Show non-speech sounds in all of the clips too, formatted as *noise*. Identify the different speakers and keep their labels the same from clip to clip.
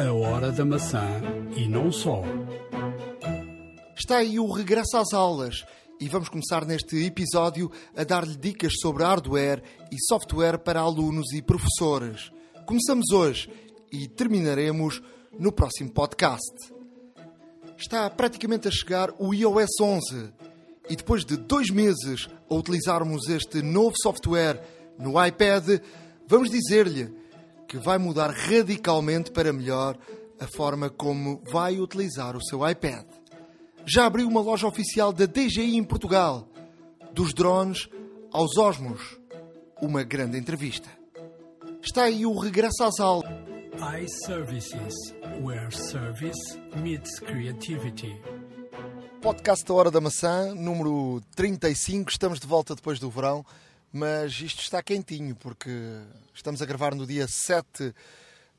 Speaker 1: A hora da maçã e não só.
Speaker 2: Está aí o regresso às aulas e vamos começar neste episódio a dar-lhe dicas sobre hardware e software para alunos e professores. Começamos hoje e terminaremos no próximo podcast. Está praticamente a chegar o iOS 11 e depois de dois meses a utilizarmos este novo software no iPad, vamos dizer-lhe que vai mudar radicalmente para melhor a forma como vai utilizar o seu iPad. Já abriu uma loja oficial da DJI em Portugal, dos drones aos osmos. Uma grande entrevista. Está aí o regresso às aulas.
Speaker 1: iServices, where service meets creativity.
Speaker 2: Podcast da Hora da Maçã, número 35. Estamos de volta depois do verão, mas isto está quentinho porque estamos a gravar no dia 7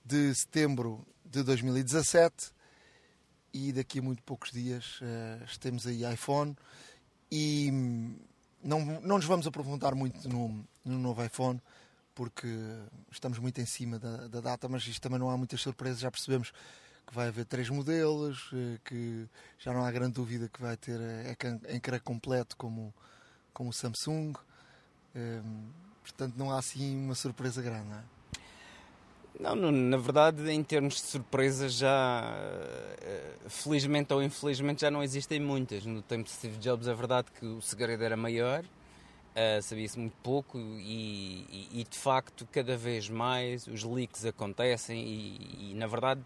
Speaker 2: de setembro de 2017 e daqui a muito poucos dias uh, temos aí iPhone e não, não nos vamos aprofundar muito no, no novo iPhone porque estamos muito em cima da, da, data, mas isto também não há muitas surpresas, já percebemos que vai haver três modelos, uh, que já não há grande dúvida que vai ter ecrã, ecrã completo como, como o Samsung, uh, portanto não há assim uma surpresa grande, não é?
Speaker 3: Não, na verdade, em termos de surpresas, já felizmente ou infelizmente já não existem muitas. No tempo de Steve Jobs, é verdade que o segredo era maior, uh, sabia-se muito pouco e, e, e, de facto, cada vez mais os leaks acontecem e, e na verdade,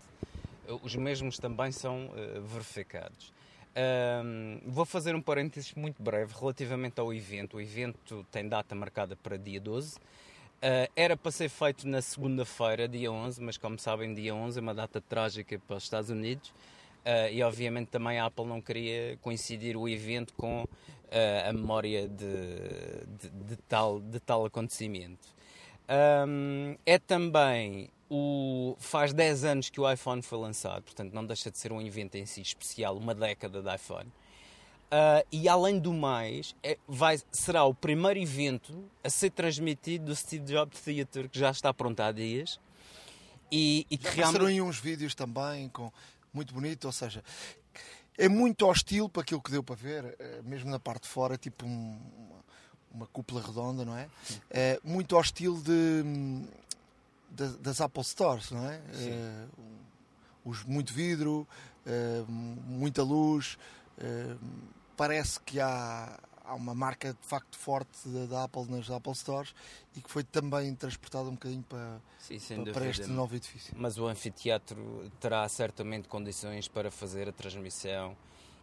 Speaker 3: os mesmos também são uh, verificados. Um, vou fazer um parênteses muito breve relativamente ao evento. O evento tem data marcada para dia 12. Uh, era para ser feito na segunda-feira, dia 11, mas como sabem, dia 11 é uma data trágica para os Estados Unidos uh, e obviamente também a Apple não queria coincidir o evento com uh, a memória de, de, de, tal, de tal acontecimento. Um, é também o faz 10 anos que o iPhone foi lançado, portanto não deixa de ser um evento em si especial, uma década de iPhone. Uh, e além do mais, é, vai, será o primeiro evento a ser transmitido do Steve Jobs Theater, que já está pronto há dias.
Speaker 2: E, e que realmente... aí uns vídeos também, com, muito bonito, ou seja, é muito hostil para aquilo que deu para ver, eh, mesmo na parte de fora, tipo um, uma, uma, cúpula redonda, não é? é muito hostil de, de, das Apple Stores, não é? é os, muito vidro, é, muita luz parece que há, há uma marca de facto forte da Apple nas Apple Stores e que foi também transportada um bocadinho para, Sim, para, para, este novo edifício.
Speaker 3: Mas o anfiteatro terá certamente condições para fazer a transmissão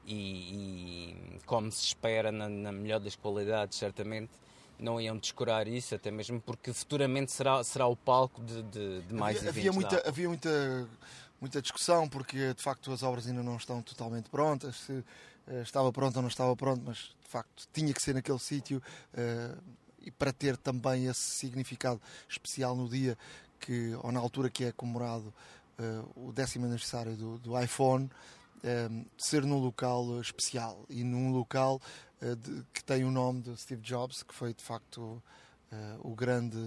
Speaker 3: e, e como se espera, na, na, melhor das qualidades, certamente não iam descurar isso, até mesmo porque futuramente será, será o palco de, de, de mais
Speaker 2: havia,
Speaker 3: eventos.
Speaker 2: Havia muita, havia muita, muita discussão porque de facto as obras ainda não estão totalmente prontas. Se, eh, estava pronto ou não estava pronto, mas de facto tinha que ser naquele sítio uh, e para ter também esse significado especial no dia que, ou na altura que é comemorado uh, o décimo aniversário do, do iPhone, ser num local especial e num local de, que tem o nome de Steve Jobs, que foi de facto o grande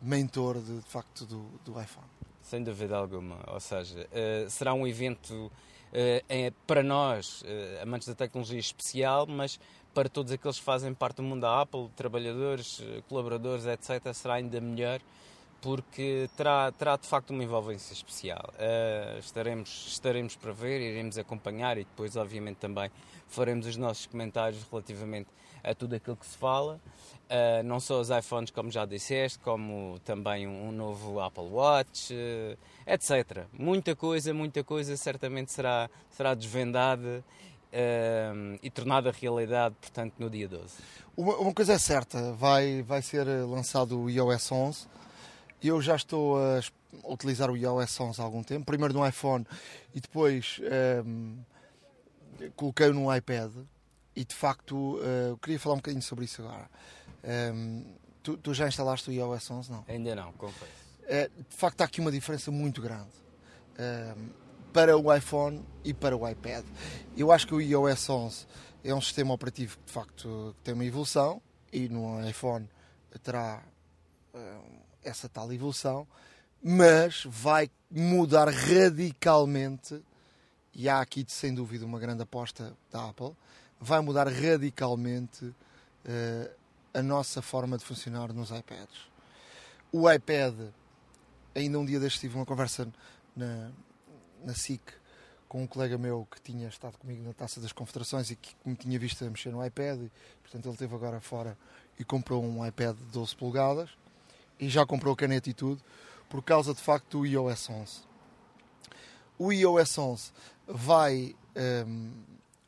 Speaker 2: mentor de, de facto do, do iPhone.
Speaker 3: Sem dúvida alguma, ou seja, será um evento eh, é, para nós, eh, amantes da tecnologia especial, mas para todos aqueles que fazem parte do mundo da Apple, trabalhadores, eh, colaboradores, etc., será ainda melhor porque terá, terá de facto uma envolvência especial. Uh, estaremos, estaremos para ver, iremos acompanhar e depois, obviamente, também faremos os nossos comentários relativamente a tudo aquilo que se fala. Uh, não só os iPhones, como já disseste, como também um, um novo Apple Watch, uh, etc. Muita coisa, muita coisa certamente será, será desvendada uh, e tornada realidade, portanto, no dia 12.
Speaker 2: Uma, uma, coisa é certa, vai, vai ser lançado o iOS 11. Eu já estou a utilizar o iOS 11 há algum tempo, primeiro no iPhone e depois um, coloquei-o no iPad e de facto eu queria falar um bocadinho sobre isso agora. Um, tu, tu, já instalaste o iOS 11? Não?
Speaker 3: Ainda não, confesso.
Speaker 2: Uh, de facto, há aqui uma diferença muito grande uh, para o iPhone e para o iPad. Eu acho que o iOS 11 é um sistema operativo que de facto tem uma evolução e no iPhone terá uh, essa tal evolução, mas vai mudar radicalmente, e há aqui sem dúvida uma grande aposta da Apple, vai mudar radicalmente uh, a nossa forma de funcionar nos iPads. O iPad, ainda um dia deste tive uma conversa na, na SIC com um colega meu que tinha estado comigo na Taça das Confederações e que me tinha visto a mexer no iPad, e, portanto ele esteve agora fora e comprou um iPad de 12 polegadas e já comprou caneta e tudo por causa de facto do iOS 11. O iOS 11 vai um,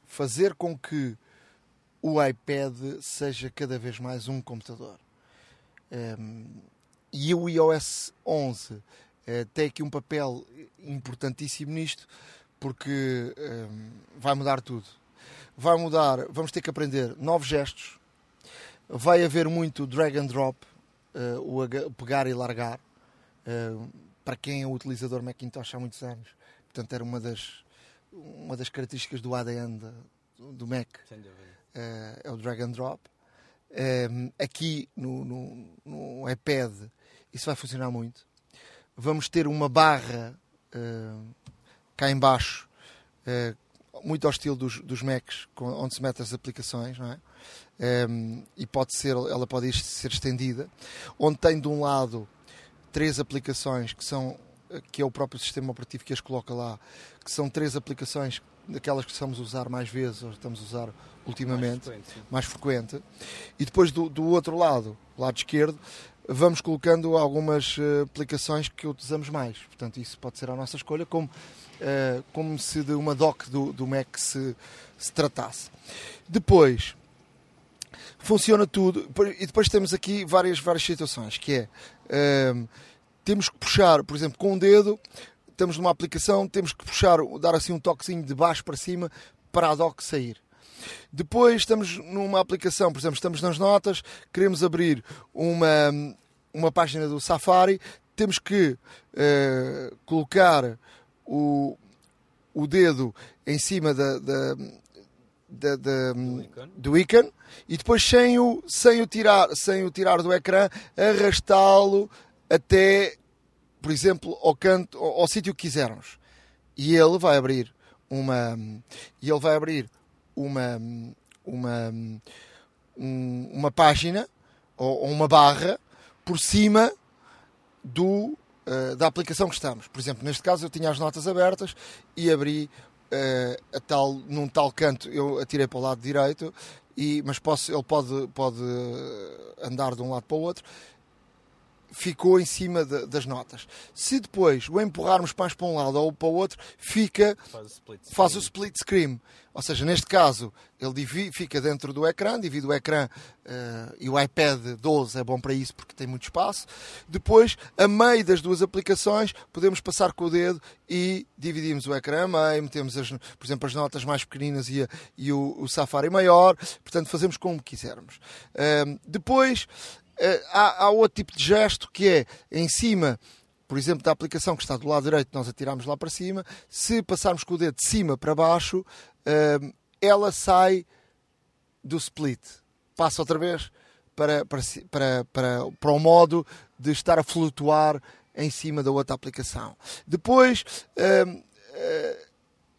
Speaker 2: fazer com que o iPad seja cada vez mais um computador. Um, e o iOS 11 uh, eh, tem aqui um papel importantíssimo nisto, porque um, vai mudar tudo. Vai mudar, vamos ter que aprender novos gestos, vai haver muito drag and drop, uh, o pegar e largar, uh, para quem é um utilizador Macintosh há muitos anos. Portanto, era uma das, uma das características do ADN do, do Mac. Uh, é o drag and drop. aqui no, no, no, iPad isso vai funcionar muito. Vamos ter uma barra cá embaixo, muito ao estilo dos, dos Macs, onde se metem as aplicações, não é? Um, e pode ser, ela pode ser estendida, onde tem de um lado três aplicações que são que é o próprio sistema operativo que as coloca lá, que são três aplicações daquelas que estamos a usar mais vezes, ou estamos a usar ultimamente, mais frequente, mais frequente. e depois do, do outro lado, lado esquerdo, vamos colocando algumas uh, aplicações que utilizamos mais. Portanto, isso pode ser a nossa escolha, como, uh, como se de uma dock do, do Mac se, se tratasse. Depois, funciona tudo. E depois temos aqui várias, várias situações, que é um, temos que puxar, por exemplo, com o um dedo, estamos numa aplicação, temos que puxar, dar assim um toquezinho de baixo para cima para a dock sair. Depois estamos numa aplicação, por exemplo, estamos nas notas, queremos abrir uma, uma página do Safari, temos que uh, colocar o, o dedo em cima da, da, da, da do ícone e depois sem o, sem o, tirar, sem o tirar do ecrã, arrastá-lo até, por exemplo, ao canto, ao, ao sítio que quisermos. E ele vai abrir uma e ele vai abrir uma uma uma página ou, uma barra por cima do uh, da aplicação que estamos. Por exemplo, neste caso eu tinha as notas abertas e abri a tal, num tal canto eu atirei para o lado direito, e, mas posso, ele pode, pode andar de um lado para o outro. Ficou em cima de, das notas. Se depois o empurrarmos mais para um lado ou para o outro, fica, faz o split, faz o split screen. Ou seja, neste caso, ele divide, fica dentro do ecrã, divide o ecrã uh, e o iPad 12 é bom para isso porque tem muito espaço. Depois, a meio das duas aplicações, podemos passar com o dedo e dividimos o ecrã a meio, metemos, as, por exemplo, as notas mais pequeninas e, a, e o, o, Safari maior. Portanto, fazemos como quisermos. Uh, depois, há, há outro tipo de gesto que é em cima por exemplo, da aplicação que está do lado direito, nós atiramos lá para cima. Se passarmos com o dedo de cima para baixo, ela sai do split, passa outra vez para, para, para, para, para o modo de estar a flutuar em cima da outra aplicação. Depois hum,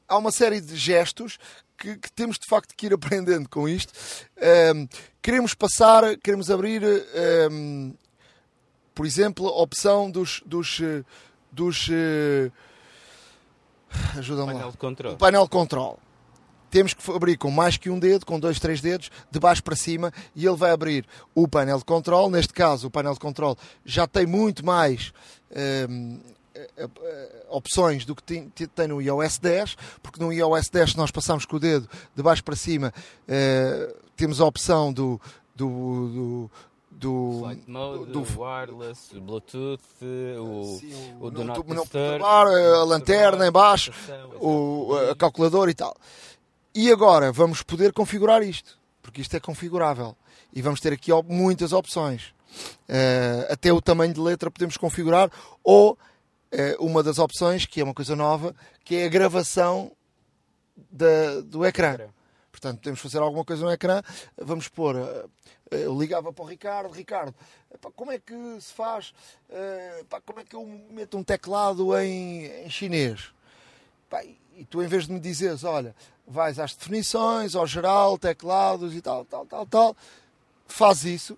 Speaker 2: há uma série de gestos que, que, temos de facto que ir aprendendo com isto. Hum, queremos passar, queremos abrir, por exemplo, a opção dos. dos, dos ajuda-me lá.
Speaker 3: Control.
Speaker 2: O painel de controle temos que abrir com mais que um dedo, com dois, três dedos, de baixo para cima, e ele vai abrir o painel de controle. Neste caso, o painel de controle já tem muito mais hum, opções do que tem, no iOS 10, porque no iOS 10, se nós passarmos com o dedo de baixo para cima, temos a opção do, do, do do,
Speaker 3: Flight mode, do, wireless, Bluetooth, o, sim, o, o do
Speaker 2: não, não a lanterna em baixo, o, a calculadora e tal. E agora vamos poder configurar isto, porque isto é configurável. E vamos ter aqui muitas opções. Até o tamanho de letra podemos configurar, ou uma das opções, que é uma coisa nova, que é a gravação da, do ecrã. Portanto, temos de fazer alguma coisa no ecrã, vamos pôr. eh, Eu ligava para o Ricardo, Ricardo, epá, como é que se faz? eh, epá, como é que eu meto um teclado em, em chinês? Epá, e tu, em vez de me dizeres, olha, vais às definições, ao geral, teclados e tal, tal, tal, tal, faz isso,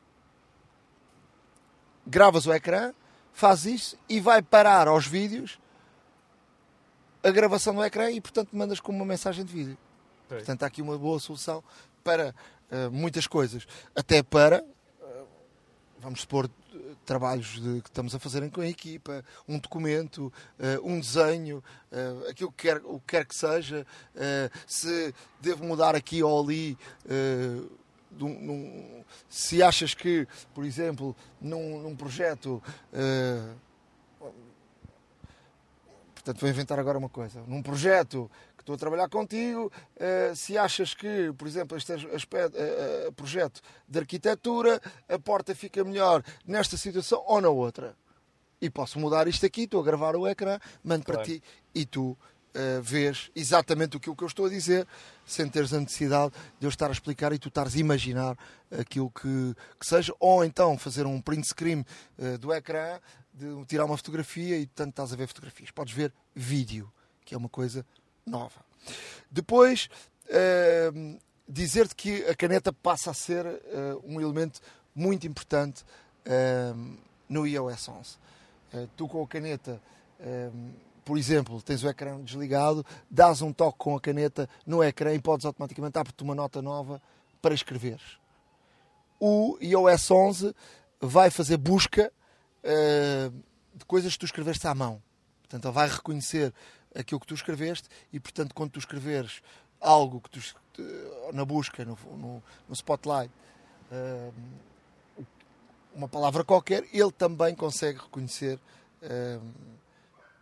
Speaker 2: gravas o ecrã, faz isso e vai parar aos vídeos a gravação do ecrã e, portanto, mandas como uma mensagem de vídeo.
Speaker 3: Pois.
Speaker 2: Portanto, há aqui uma boa solução para eh, muitas coisas. Até para, eh, vamos supor, trabalhos de- que estamos a fazer com a equipa, um documento, eh, um desenho, eh, aquilo que quer, o que quer que seja, eh, se devo mudar aqui ou ali. De um- num- se achas que, por exemplo, num, num projeto eh, Portanto, vou inventar agora uma coisa. Num projeto que estou a trabalhar contigo, eh, se achas que, por exemplo, este aspecto, eh, eh, projeto de arquitetura, a porta fica melhor nesta situação ou na outra. E posso mudar isto aqui, estou a gravar o ecrã, mando para
Speaker 3: Claro.
Speaker 2: ti e tu eh, vês exatamente aquilo que eu estou a dizer, sem teres a necessidade de eu estar a explicar e tu estares a imaginar aquilo que, que seja, ou então fazer um print screen eh, do ecrã, de tirar uma fotografia e tanto estás a ver fotografias. Podes ver vídeo, que é uma coisa nova. Depois, eh, dizer-te que a caneta passa a ser eh, um elemento muito importante eh, no iOS 11. Eh, tu com a caneta, por exemplo, tens o ecrã desligado, dás um toque com a caneta no ecrã e podes automaticamente abrir-te uma nota nova para escreveres. O iOS 11 vai fazer busca eh, de coisas que tu escreveste à mão. Portanto, ele vai reconhecer aquilo que tu escreveste e, portanto, quando tu escreveres algo que tu, eh, na busca, no, no, no Spotlight, eh, uma palavra qualquer, ele também consegue reconhecer eh,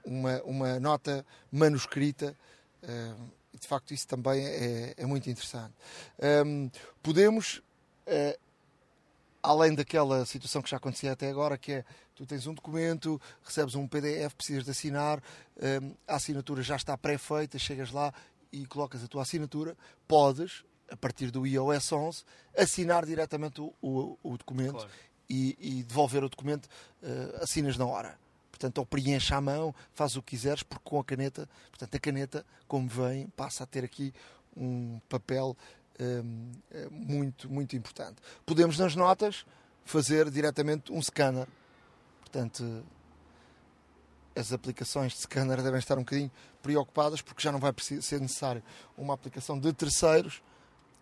Speaker 2: uma, uma nota manuscrita. eh, de facto, isso também é, é muito interessante. Ehm, podemos, eh, além daquela situação que já acontecia até agora, que é tu tens um documento, recebes um PDF, precisas de assinar, ehm, a assinatura já está pré-feita, chegas lá e colocas a tua assinatura, podes, a partir do iOS 11, assinar diretamente o, o- o documento
Speaker 3: Claro.
Speaker 2: e, e devolver o documento, eh, assinas na hora. Portanto, ou preenche à mão, faz o que quiseres, porque com a caneta, portanto, a caneta, como vem, passa a ter aqui um papel hum, eh, muito, muito importante. Podemos, nas notas, fazer diretamente um scanner. Portanto, as aplicações de scanner devem estar um bocadinho preocupadas, porque já não vai ser necessário uma aplicação de terceiros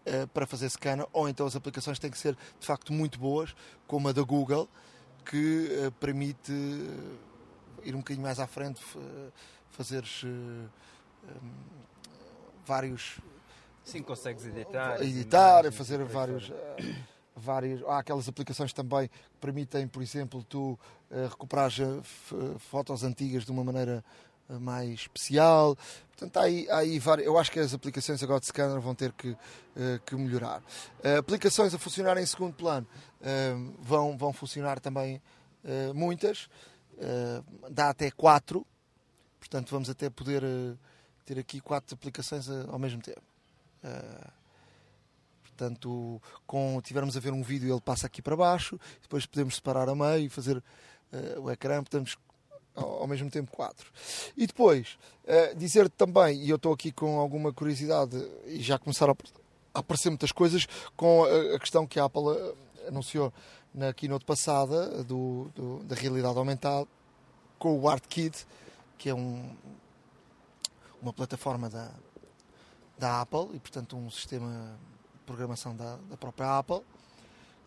Speaker 2: eh, para fazer scanner, ou então as aplicações têm que ser de facto muito boas, como a da Google, que eh, permite ir um bocadinho mais à frente, fazeres eh, hum, vários
Speaker 3: Sim, consegues editar.
Speaker 2: editar,
Speaker 3: imagens,
Speaker 2: fazer
Speaker 3: por aí
Speaker 2: vários, eh, vários. Há aquelas aplicações também que permitem, por exemplo, tu eh, recuperares eh, f- fotos antigas de uma maneira eh, mais especial. Portanto, há aí, há aí várias. Eu acho que as aplicações agora de scanner vão ter que, eh, que melhorar. Eh, aplicações a funcionar em segundo plano eh, vão, vão funcionar também eh, muitas. Eh, dá até quatro. Portanto, vamos até poder eh, ter aqui quatro aplicações eh, ao mesmo tempo. Portanto, com tivermos a ver um vídeo, ele passa aqui para baixo, depois podemos separar a meio e fazer o ecrã, podemos ao, mesmo tempo quatro. E depois, dizer também, e eu estou aqui com alguma curiosidade, e já começaram a, aparecer muitas coisas, com a, a questão que a Apple anunciou na keynote passada, do, do- da realidade aumentada, com o ArtKit, que é um, uma plataforma da, da Apple, e portanto um sistema de programação da, da própria Apple,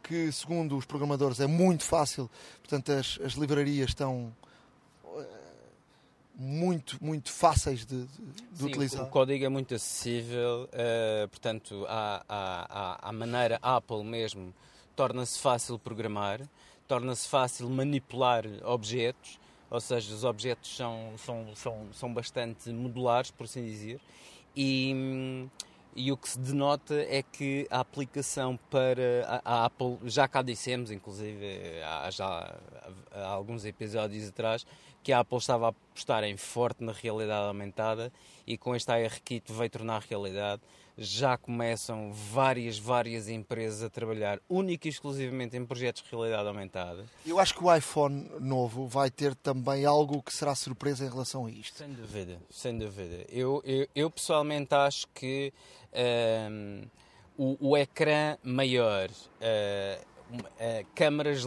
Speaker 2: que segundo os programadores é muito fácil, portanto as, as livrarias estão eh, muito, muito fáceis de, de-
Speaker 3: Sim,
Speaker 2: utilizar.
Speaker 3: O código é muito acessível, eh, portanto, à, à, à maneira Apple mesmo, torna-se fácil programar, torna-se fácil manipular objetos, ou seja, os objetos são, são, são, são bastante modulares, por assim dizer, e, e o que se denota é que a aplicação para a, a Apple, já cá dissemos, inclusive há, já há alguns episódios atrás, que a Apple estava a apostar em forte na realidade aumentada e com este AR-Kit veio tornar realidade. Já começam várias, várias empresas a trabalhar única e exclusivamente em projetos de realidade aumentada.
Speaker 2: Eu acho que o iPhone novo vai ter também algo que será surpresa em relação a isto.
Speaker 3: Sem dúvida, sem dúvida. Eu, eu, eu pessoalmente acho que um, o, o, ecrã maior, uh, uh, câmaras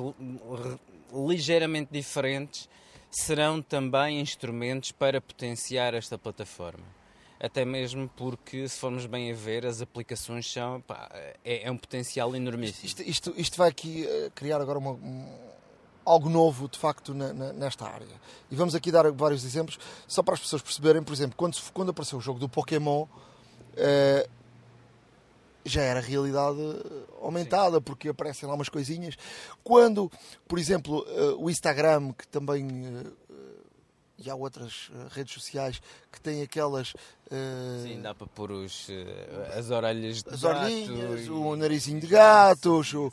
Speaker 3: ligeiramente diferentes, serão também instrumentos para potenciar esta plataforma. Até mesmo porque, se formos bem a ver, as aplicações são. Pá, é, é, um potencial enormíssimo.
Speaker 2: Isto, isto, isto vai aqui uh, criar agora uma, um, algo novo, de facto, na, na, nesta área. E vamos aqui dar vários exemplos, só para as pessoas perceberem. Por exemplo, quando, quando apareceu o jogo do Pokémon, uh, já era realidade aumentada, Sim. porque aparecem lá umas coisinhas. Quando, por exemplo, o Instagram, que também. Uh, e há outras uh, redes sociais que têm aquelas.
Speaker 3: Sim, dá para pôr os, as orelhas de
Speaker 2: As
Speaker 3: gato
Speaker 2: orelhinhas,
Speaker 3: e...
Speaker 2: o narizinho de gatos, o,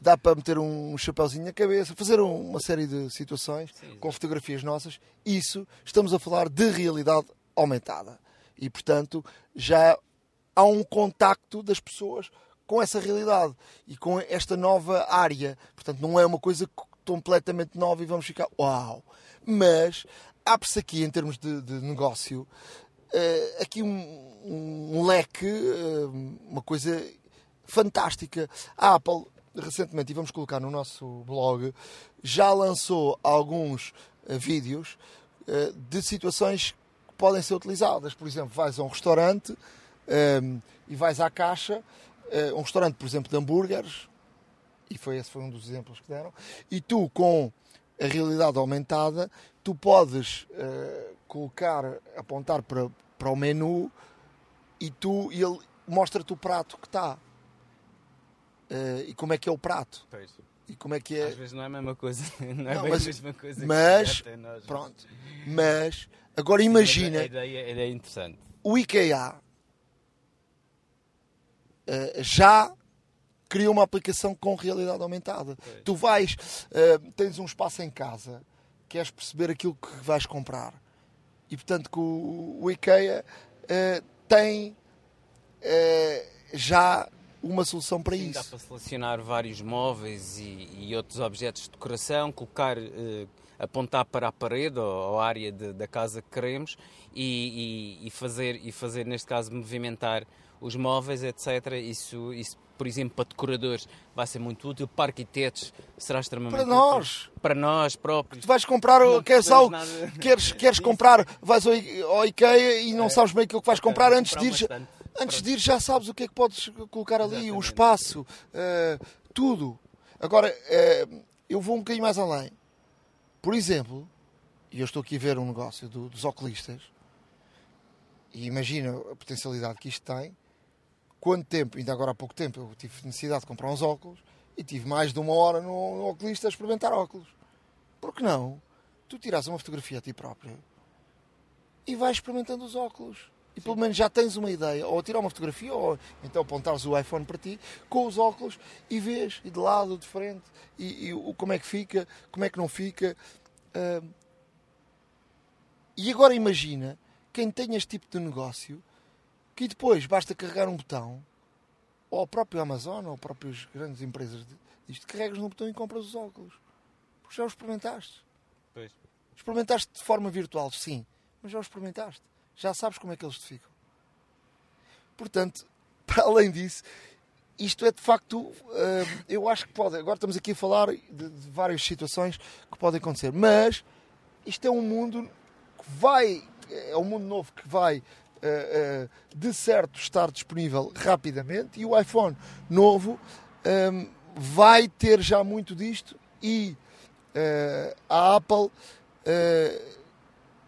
Speaker 2: dá para meter um chapéuzinho na cabeça, fazer uma série de situações Sim, com fotografias nossas. Isso, estamos a falar de realidade aumentada. E, portanto, já há um contacto das pessoas com essa realidade e com esta nova área. Portanto, não é uma coisa completamente nova e vamos ficar uau. Mas abre-se aqui, em termos de, de negócio, uh, aqui um, um leque, uh, uma coisa fantástica. A Apple, recentemente, e vamos colocar no nosso blog, já lançou alguns uh, vídeos de situações que podem ser utilizadas. Por exemplo, vais a um restaurante e vais à caixa, um restaurante, por exemplo, de hambúrgueres, e foi esse foi um dos exemplos que deram, e tu com a realidade aumentada, tu podes uh, colocar, apontar para, para o menu e tu e ele mostra-te o prato que está. Uh, e como é que é o prato.
Speaker 3: Pois.
Speaker 2: E como é que é.
Speaker 3: Às vezes não é a mesma coisa. *laughs* Não é não,
Speaker 2: mas,
Speaker 3: a mesma coisa
Speaker 2: mas, pronto. Mas, agora imagina.
Speaker 3: A, ideia, a ideia é interessante.
Speaker 2: O IKEA uh, já criou uma aplicação com realidade aumentada.
Speaker 3: Pois.
Speaker 2: Tu vais, uh, tens um espaço em casa, queres perceber aquilo que vais comprar. E portanto que o, o IKEA uh, tem já uma solução para
Speaker 3: Sim,
Speaker 2: isso.
Speaker 3: Dá para selecionar vários móveis e, e outros objetos de decoração, colocar, apontar para a parede ou, ou a área de, da casa que queremos e, e, e, fazer, e fazer, neste caso, movimentar os móveis, etc. Isso, isso, por exemplo, para decoradores vai ser muito útil. Para arquitetos será extremamente
Speaker 2: Para nós.
Speaker 3: Útil. Para nós próprios.
Speaker 2: Tu vais comprar, não queres, algo, *laughs* queres, queres comprar, vais ao, IKEA e não é. sabes bem aquilo que vais comprar antes de ir. Antes de ir já sabes o que é que podes colocar ali, Exatamente. o espaço, uh, tudo. Agora, uh, eu vou um bocadinho mais além. Por exemplo, e eu estou aqui a ver um negócio do, dos oculistas, e imagina a potencialidade que isto tem, quanto tempo, ainda agora há pouco tempo, eu tive necessidade de comprar uns óculos e tive mais de uma hora no, no oculista a experimentar óculos. Por que não? Tu tiras uma fotografia a ti próprio e vais experimentando os óculos. E pelo menos já tens uma ideia, ou tirar uma fotografia, ou então apontares o iPhone para ti, com os óculos, e vês, e de lado, de frente, e, e como é que fica, como é que não fica. Uh... E agora imagina quem tem este tipo de negócio que depois basta carregar um botão, ou o próprio Amazon, ou próprias grandes empresas disto, carregas no botão e compras os óculos. Porque já os experimentaste.
Speaker 3: Pois.
Speaker 2: Experimentaste de forma virtual, sim, mas já os experimentaste. Já sabes como é que eles te ficam. Portanto, *laughs* para além disso, isto é de facto, eh, eu acho que pode. Agora estamos aqui a falar de, de várias situações que podem acontecer, mas isto é um mundo que vai, é um mundo novo que vai uh, de certo estar disponível rapidamente e o iPhone novo um, ehm, vai ter já muito disto e uh, a Apple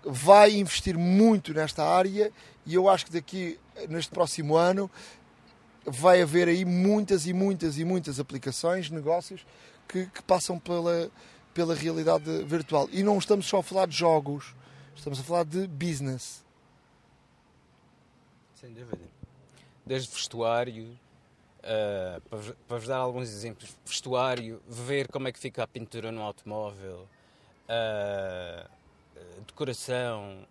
Speaker 2: vai investir muito nesta área e eu acho que daqui neste próximo ano vai haver aí muitas e muitas e muitas aplicações, negócios que, que, passam pela, pela realidade virtual. E não estamos só a falar de jogos, estamos a falar de business.
Speaker 3: Sem dúvida. Desde vestuário, uh, para, vos dar alguns exemplos, vestuário, ver como é que fica a pintura no automóvel, uh, decoração.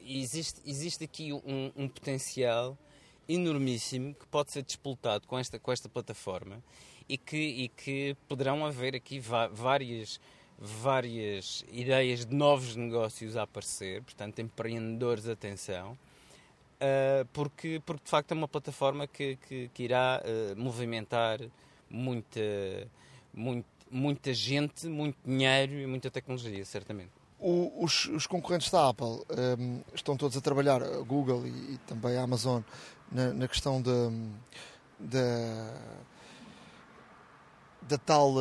Speaker 3: Existe, existe aqui um, um, potencial enormíssimo que pode ser despoltado com esta, com esta plataforma e que, e que poderão haver aqui várias, várias ideias de novos negócios a aparecer, portanto, empreendedores, atenção. Uh, porque, porque de facto é uma plataforma que, que, que irá uh, movimentar muita, muito, muita gente, muito dinheiro e muita tecnologia, certamente.
Speaker 2: O, os, os, concorrentes da Apple um, estão todos a trabalhar, a Google e, e também a Amazon, na, na questão da, da tal,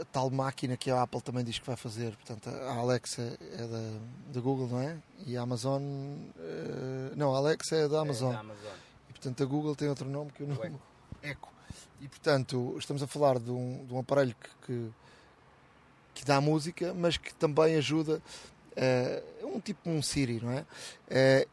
Speaker 2: a tal máquina que a Apple também diz que vai fazer. Portanto, a Alexa é da, da Google, não é? E a Amazon. Uh, não, a Alexa é da Amazon. É da Amazon. E portanto a Google tem outro nome que eu não. Echo. Echo. E portanto, estamos a falar de um, de um aparelho que, que, que dá música, mas que também ajuda. Uh, um tipo um Siri, não é? Uh,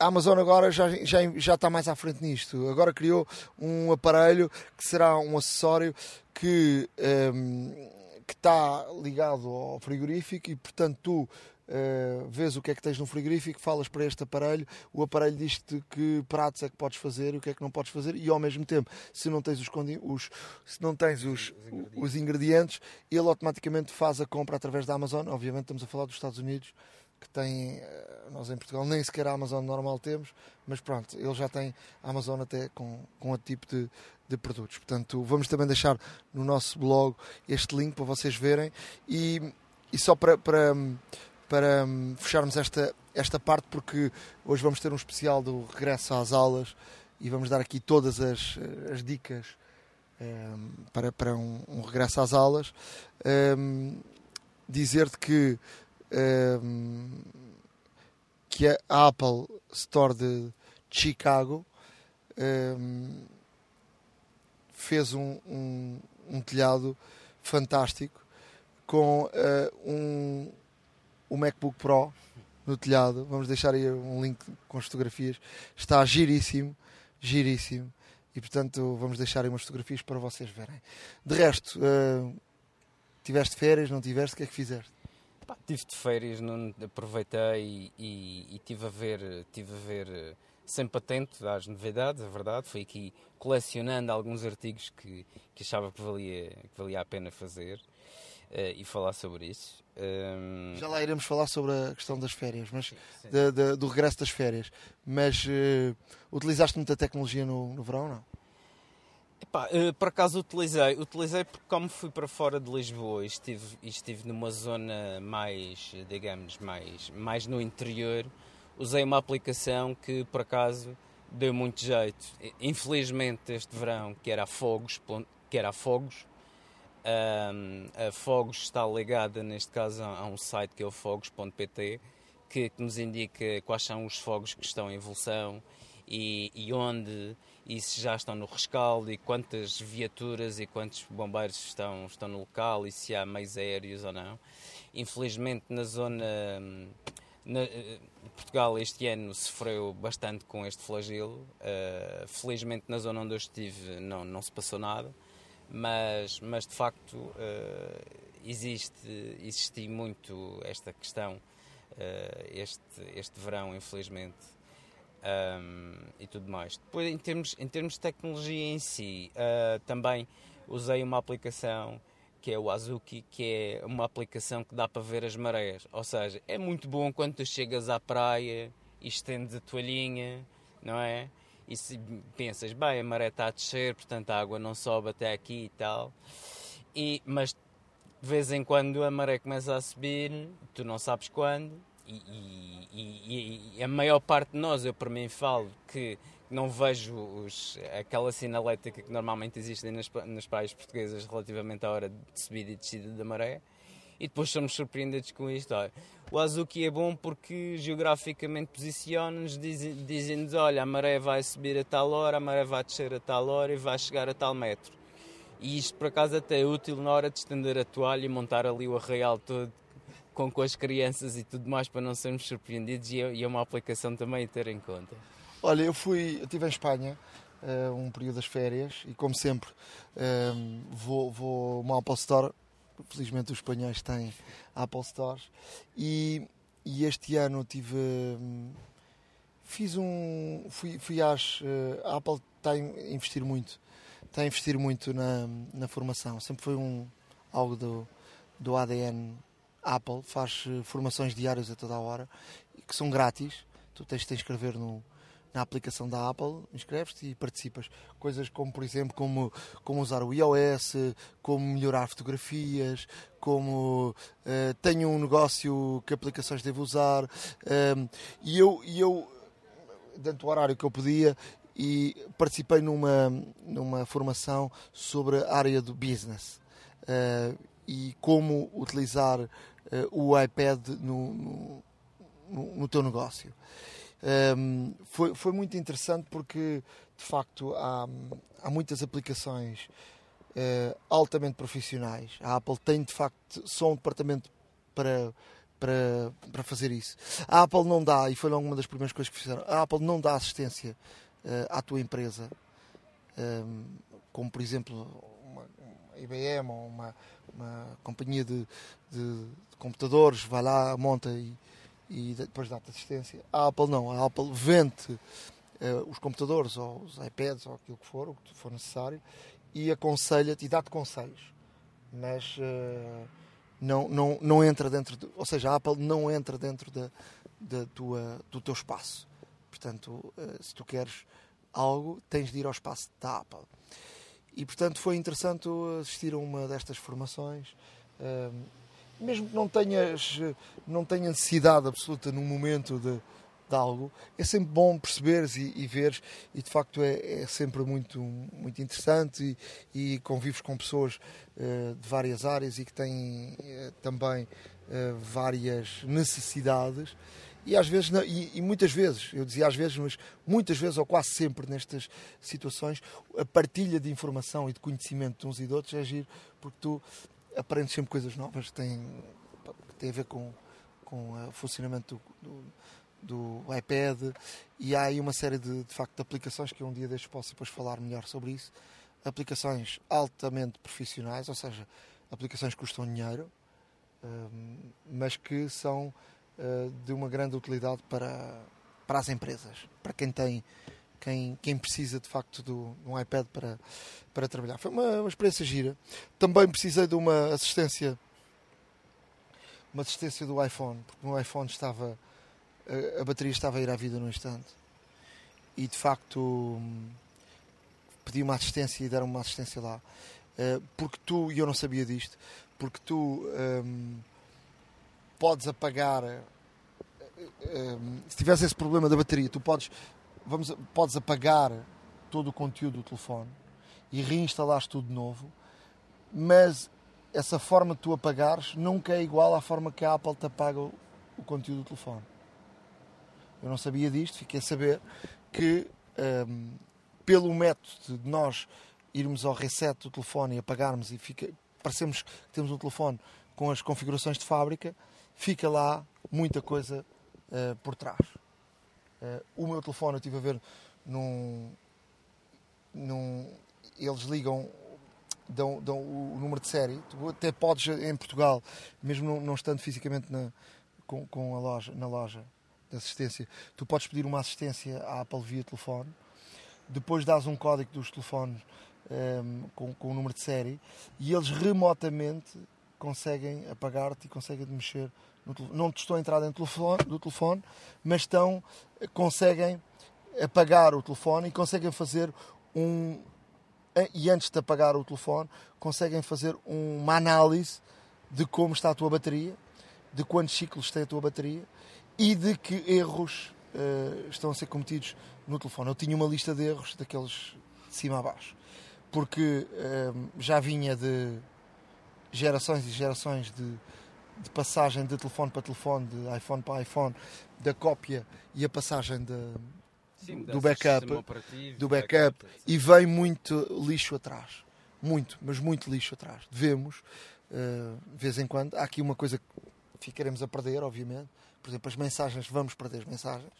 Speaker 2: a Amazon agora já, já, já está mais à frente nisto. Agora criou um aparelho que será um acessório que, um, ehm, que está ligado ao frigorífico e, portanto, tu Uh, vês o que é que tens no frigorífico, falas para este aparelho, o aparelho diz-te que pratos é que podes fazer e o que é que não podes fazer, e ao mesmo tempo, se não tens os, os se não tens os, os, ingredientes. os ingredientes, ele automaticamente faz a compra através da Amazon. Obviamente, estamos a falar dos Estados Unidos, que têm, eh, nós em Portugal nem sequer a Amazon normal temos, mas pronto, ele já tem a Amazon até com, com outro tipo de, de produtos. Portanto, vamos também deixar no nosso blog este link para vocês verem e, e só para, para para hum, fecharmos esta, esta parte, porque hoje vamos ter um especial do regresso às aulas e vamos dar aqui todas as, as dicas um, para, para um, um, regresso às aulas. Um, Dizer-te que, hum, que a Apple Store de Chicago hum, fez um, um, um telhado fantástico com uh, um, o MacBook Pro no telhado. Vamos deixar aí um link com as fotografias. Está giríssimo, giríssimo. E portanto vamos deixar aí umas fotografias para vocês verem. De resto, uh, tiveste férias, não tiveste? O que é que fizeste?
Speaker 3: Pá, tive de férias, não aproveitei e, e, e tive a ver, tive a ver eh, sempre atento às novidades, é verdade. Fui aqui colecionando alguns artigos que, que achava que valia, que valia a pena fazer uh, e falar sobre isso.
Speaker 2: Um... Já lá iremos falar sobre a questão das férias, mas sim, sim. De, de, do regresso das férias. Mas uh, utilizaste muita tecnologia no, no verão, não?
Speaker 3: Epá, uh, por acaso utilizei, utilizei porque como fui para fora de Lisboa e estive, estive numa zona mais, digamos, mais, mais no interior, usei uma aplicação que por acaso deu muito jeito. Infelizmente este verão, que era a Fogos, que era a Fogos, a Fogos está ligada, neste caso, a um site que é o fogos.pt, que, que, nos indica quais são os fogos que estão em evolução e, e, onde, e se já estão no rescaldo, e quantas viaturas e quantos bombeiros estão, estão no local, e se há meios aéreos ou não. Infelizmente, na zona. Na, Portugal este ano sofreu bastante com este flagelo. Uh, felizmente, na zona onde eu estive, não, não se passou nada mas, mas de facto uh, existe, existe muito esta questão uh, este, este verão, infelizmente, um, e tudo mais. Depois, em termos, em termos de tecnologia em si, uh, também usei uma aplicação que é o Azuki, que é uma aplicação que dá para ver as marés. Ou seja, é muito bom quando tu chegas à praia e estendes a toalhinha, não é? e se pensas, bem, a maré está a descer, portanto a água não sobe até aqui e tal, e, mas de vez em quando a maré começa a subir, tu não sabes quando, e, e, e a maior parte de nós, eu por mim falo, que não vejo os, aquela sinalética que normalmente existe nas, nas praias portuguesas relativamente à hora de subida e descida da maré, e depois somos surpreendidos com isto. Olha, o Azuki é bom porque geograficamente posiciona-nos, dizem-nos: olha, a maré vai subir a tal hora, a maré vai descer a tal hora e vai chegar a tal metro. E isto, por acaso, até é útil na hora de estender a toalha e montar ali o arraial todo com, com as crianças e tudo mais para não sermos surpreendidos e é, e é uma aplicação também a ter em conta.
Speaker 2: Olha, eu fui, eu estive em Espanha uh, um período das férias e como sempre uh, vou, vou mal para o store felizmente os espanhóis têm Apple Stores. E, e este ano tive. Fiz um. Fui, fui às. eh, a Apple está a investir muito. Está a investir muito na, na formação. Sempre foi um, algo do, do ADN Apple. Faz eh, formações diárias a toda a hora, que são grátis. Tu tens de te inscrever no, na aplicação da Apple, inscreves-te e participas. Coisas como, por exemplo, como, como usar o iOS, como melhorar fotografias, como eh, tenho um negócio, que aplicações devo usar. eh, e eu, e eu, dentro do horário que eu podia, e participei numa, numa formação sobre a área do business eh, e como utilizar eh, o iPad no, no, no- teu negócio. Um, foi, foi muito interessante porque, de facto, há, há muitas aplicações eh, altamente profissionais. A Apple tem, de facto, só um departamento para, para, para fazer isso. A Apple não dá, e foi uma das primeiras coisas que fizeram, a Apple não dá assistência eh, à tua empresa, um, como, por exemplo, uma, uma IBM ou uma, uma companhia de, de- de computadores, vai lá, monta e, e depois dá-te assistência. A Apple não, a Apple vende eh, os computadores ou os iPads ou aquilo que for, o que for necessário, e aconselha-te e dá-te conselhos. Mas eh, não, não, não entra dentro, de, ou seja, a Apple não entra dentro da, da tua, do teu espaço. Portanto, eh, se tu queres algo, tens de ir ao espaço da Apple. E portanto foi interessante assistir a uma destas formações. eh, mesmo que não tenhas não tenha necessidade absoluta num momento de, de algo, é sempre bom perceberes e, e veres, e de facto é, é sempre muito, muito interessante e, e convives com pessoas eh, de várias áreas e que têm eh, também eh, várias necessidades. E às vezes, e, e muitas vezes, eu dizia às vezes, mas muitas vezes ou quase sempre nestas situações, a partilha de informação e de conhecimento de uns e de outros é giro, porque tu aprendes sempre coisas novas que têm, a ver com, com o funcionamento do, do, do iPad e há aí uma série de, de facto de aplicações que um dia destes posso depois falar melhor sobre isso. Aplicações altamente profissionais, ou seja, aplicações que custam dinheiro, hum, mas que são de uma grande utilidade para, para as empresas, para quem tem quem, quem precisa de facto do, de um iPad para, para trabalhar. Foi uma, uma experiência gira. Também precisei de uma assistência uma assistência do iPhone, porque o iPhone estava a, a bateria estava a ir à vida num instante e de facto pedi uma assistência e deram uma assistência lá. Uh, porque tu, e eu não sabia disto, porque tu hum, podes apagar hum, se tiveres esse problema da bateria, tu podes, vamos, podes apagar todo o conteúdo do telefone e reinstalares tudo de novo, mas essa forma de tu apagares nunca é igual à forma que a Apple te apaga o, o conteúdo do telefone. Eu não sabia disto, fiquei a saber que hum, pelo método de nós irmos ao reset do telefone e apagarmos e fica, parecemos que temos um telefone com as configurações de fábrica, fica lá muita coisa uh, por trás. Uh, o meu telefone eu estive a ver num, num eles ligam dão, dão o número de série tu até podes em Portugal mesmo não, não estando fisicamente na, com, com a loja, na loja de assistência tu podes pedir uma assistência à Apple via telefone depois dás um código dos telefones um, com, com o número de série e eles remotamente conseguem apagar-te e conseguem mexer. Não te estou a entrar do telefone, mas estão, conseguem apagar o telefone e conseguem fazer um. E antes de apagar o telefone, conseguem fazer uma análise de como está a tua bateria, de quantos ciclos tem a tua bateria e de que erros uh, estão a ser cometidos no telefone. Eu tinha uma lista de erros daqueles de cima a baixo, porque uh, já vinha de gerações e gerações de, de, passagem de telefone para telefone, de iPhone para iPhone, da cópia e a passagem de,
Speaker 3: Sim,
Speaker 2: do backup, do backup, e vem muito lixo atrás, muito, mas muito lixo atrás. Devemos, uh, de vez em quando, há aqui uma coisa que ficaremos a perder, obviamente, por exemplo, as mensagens, vamos perder as mensagens,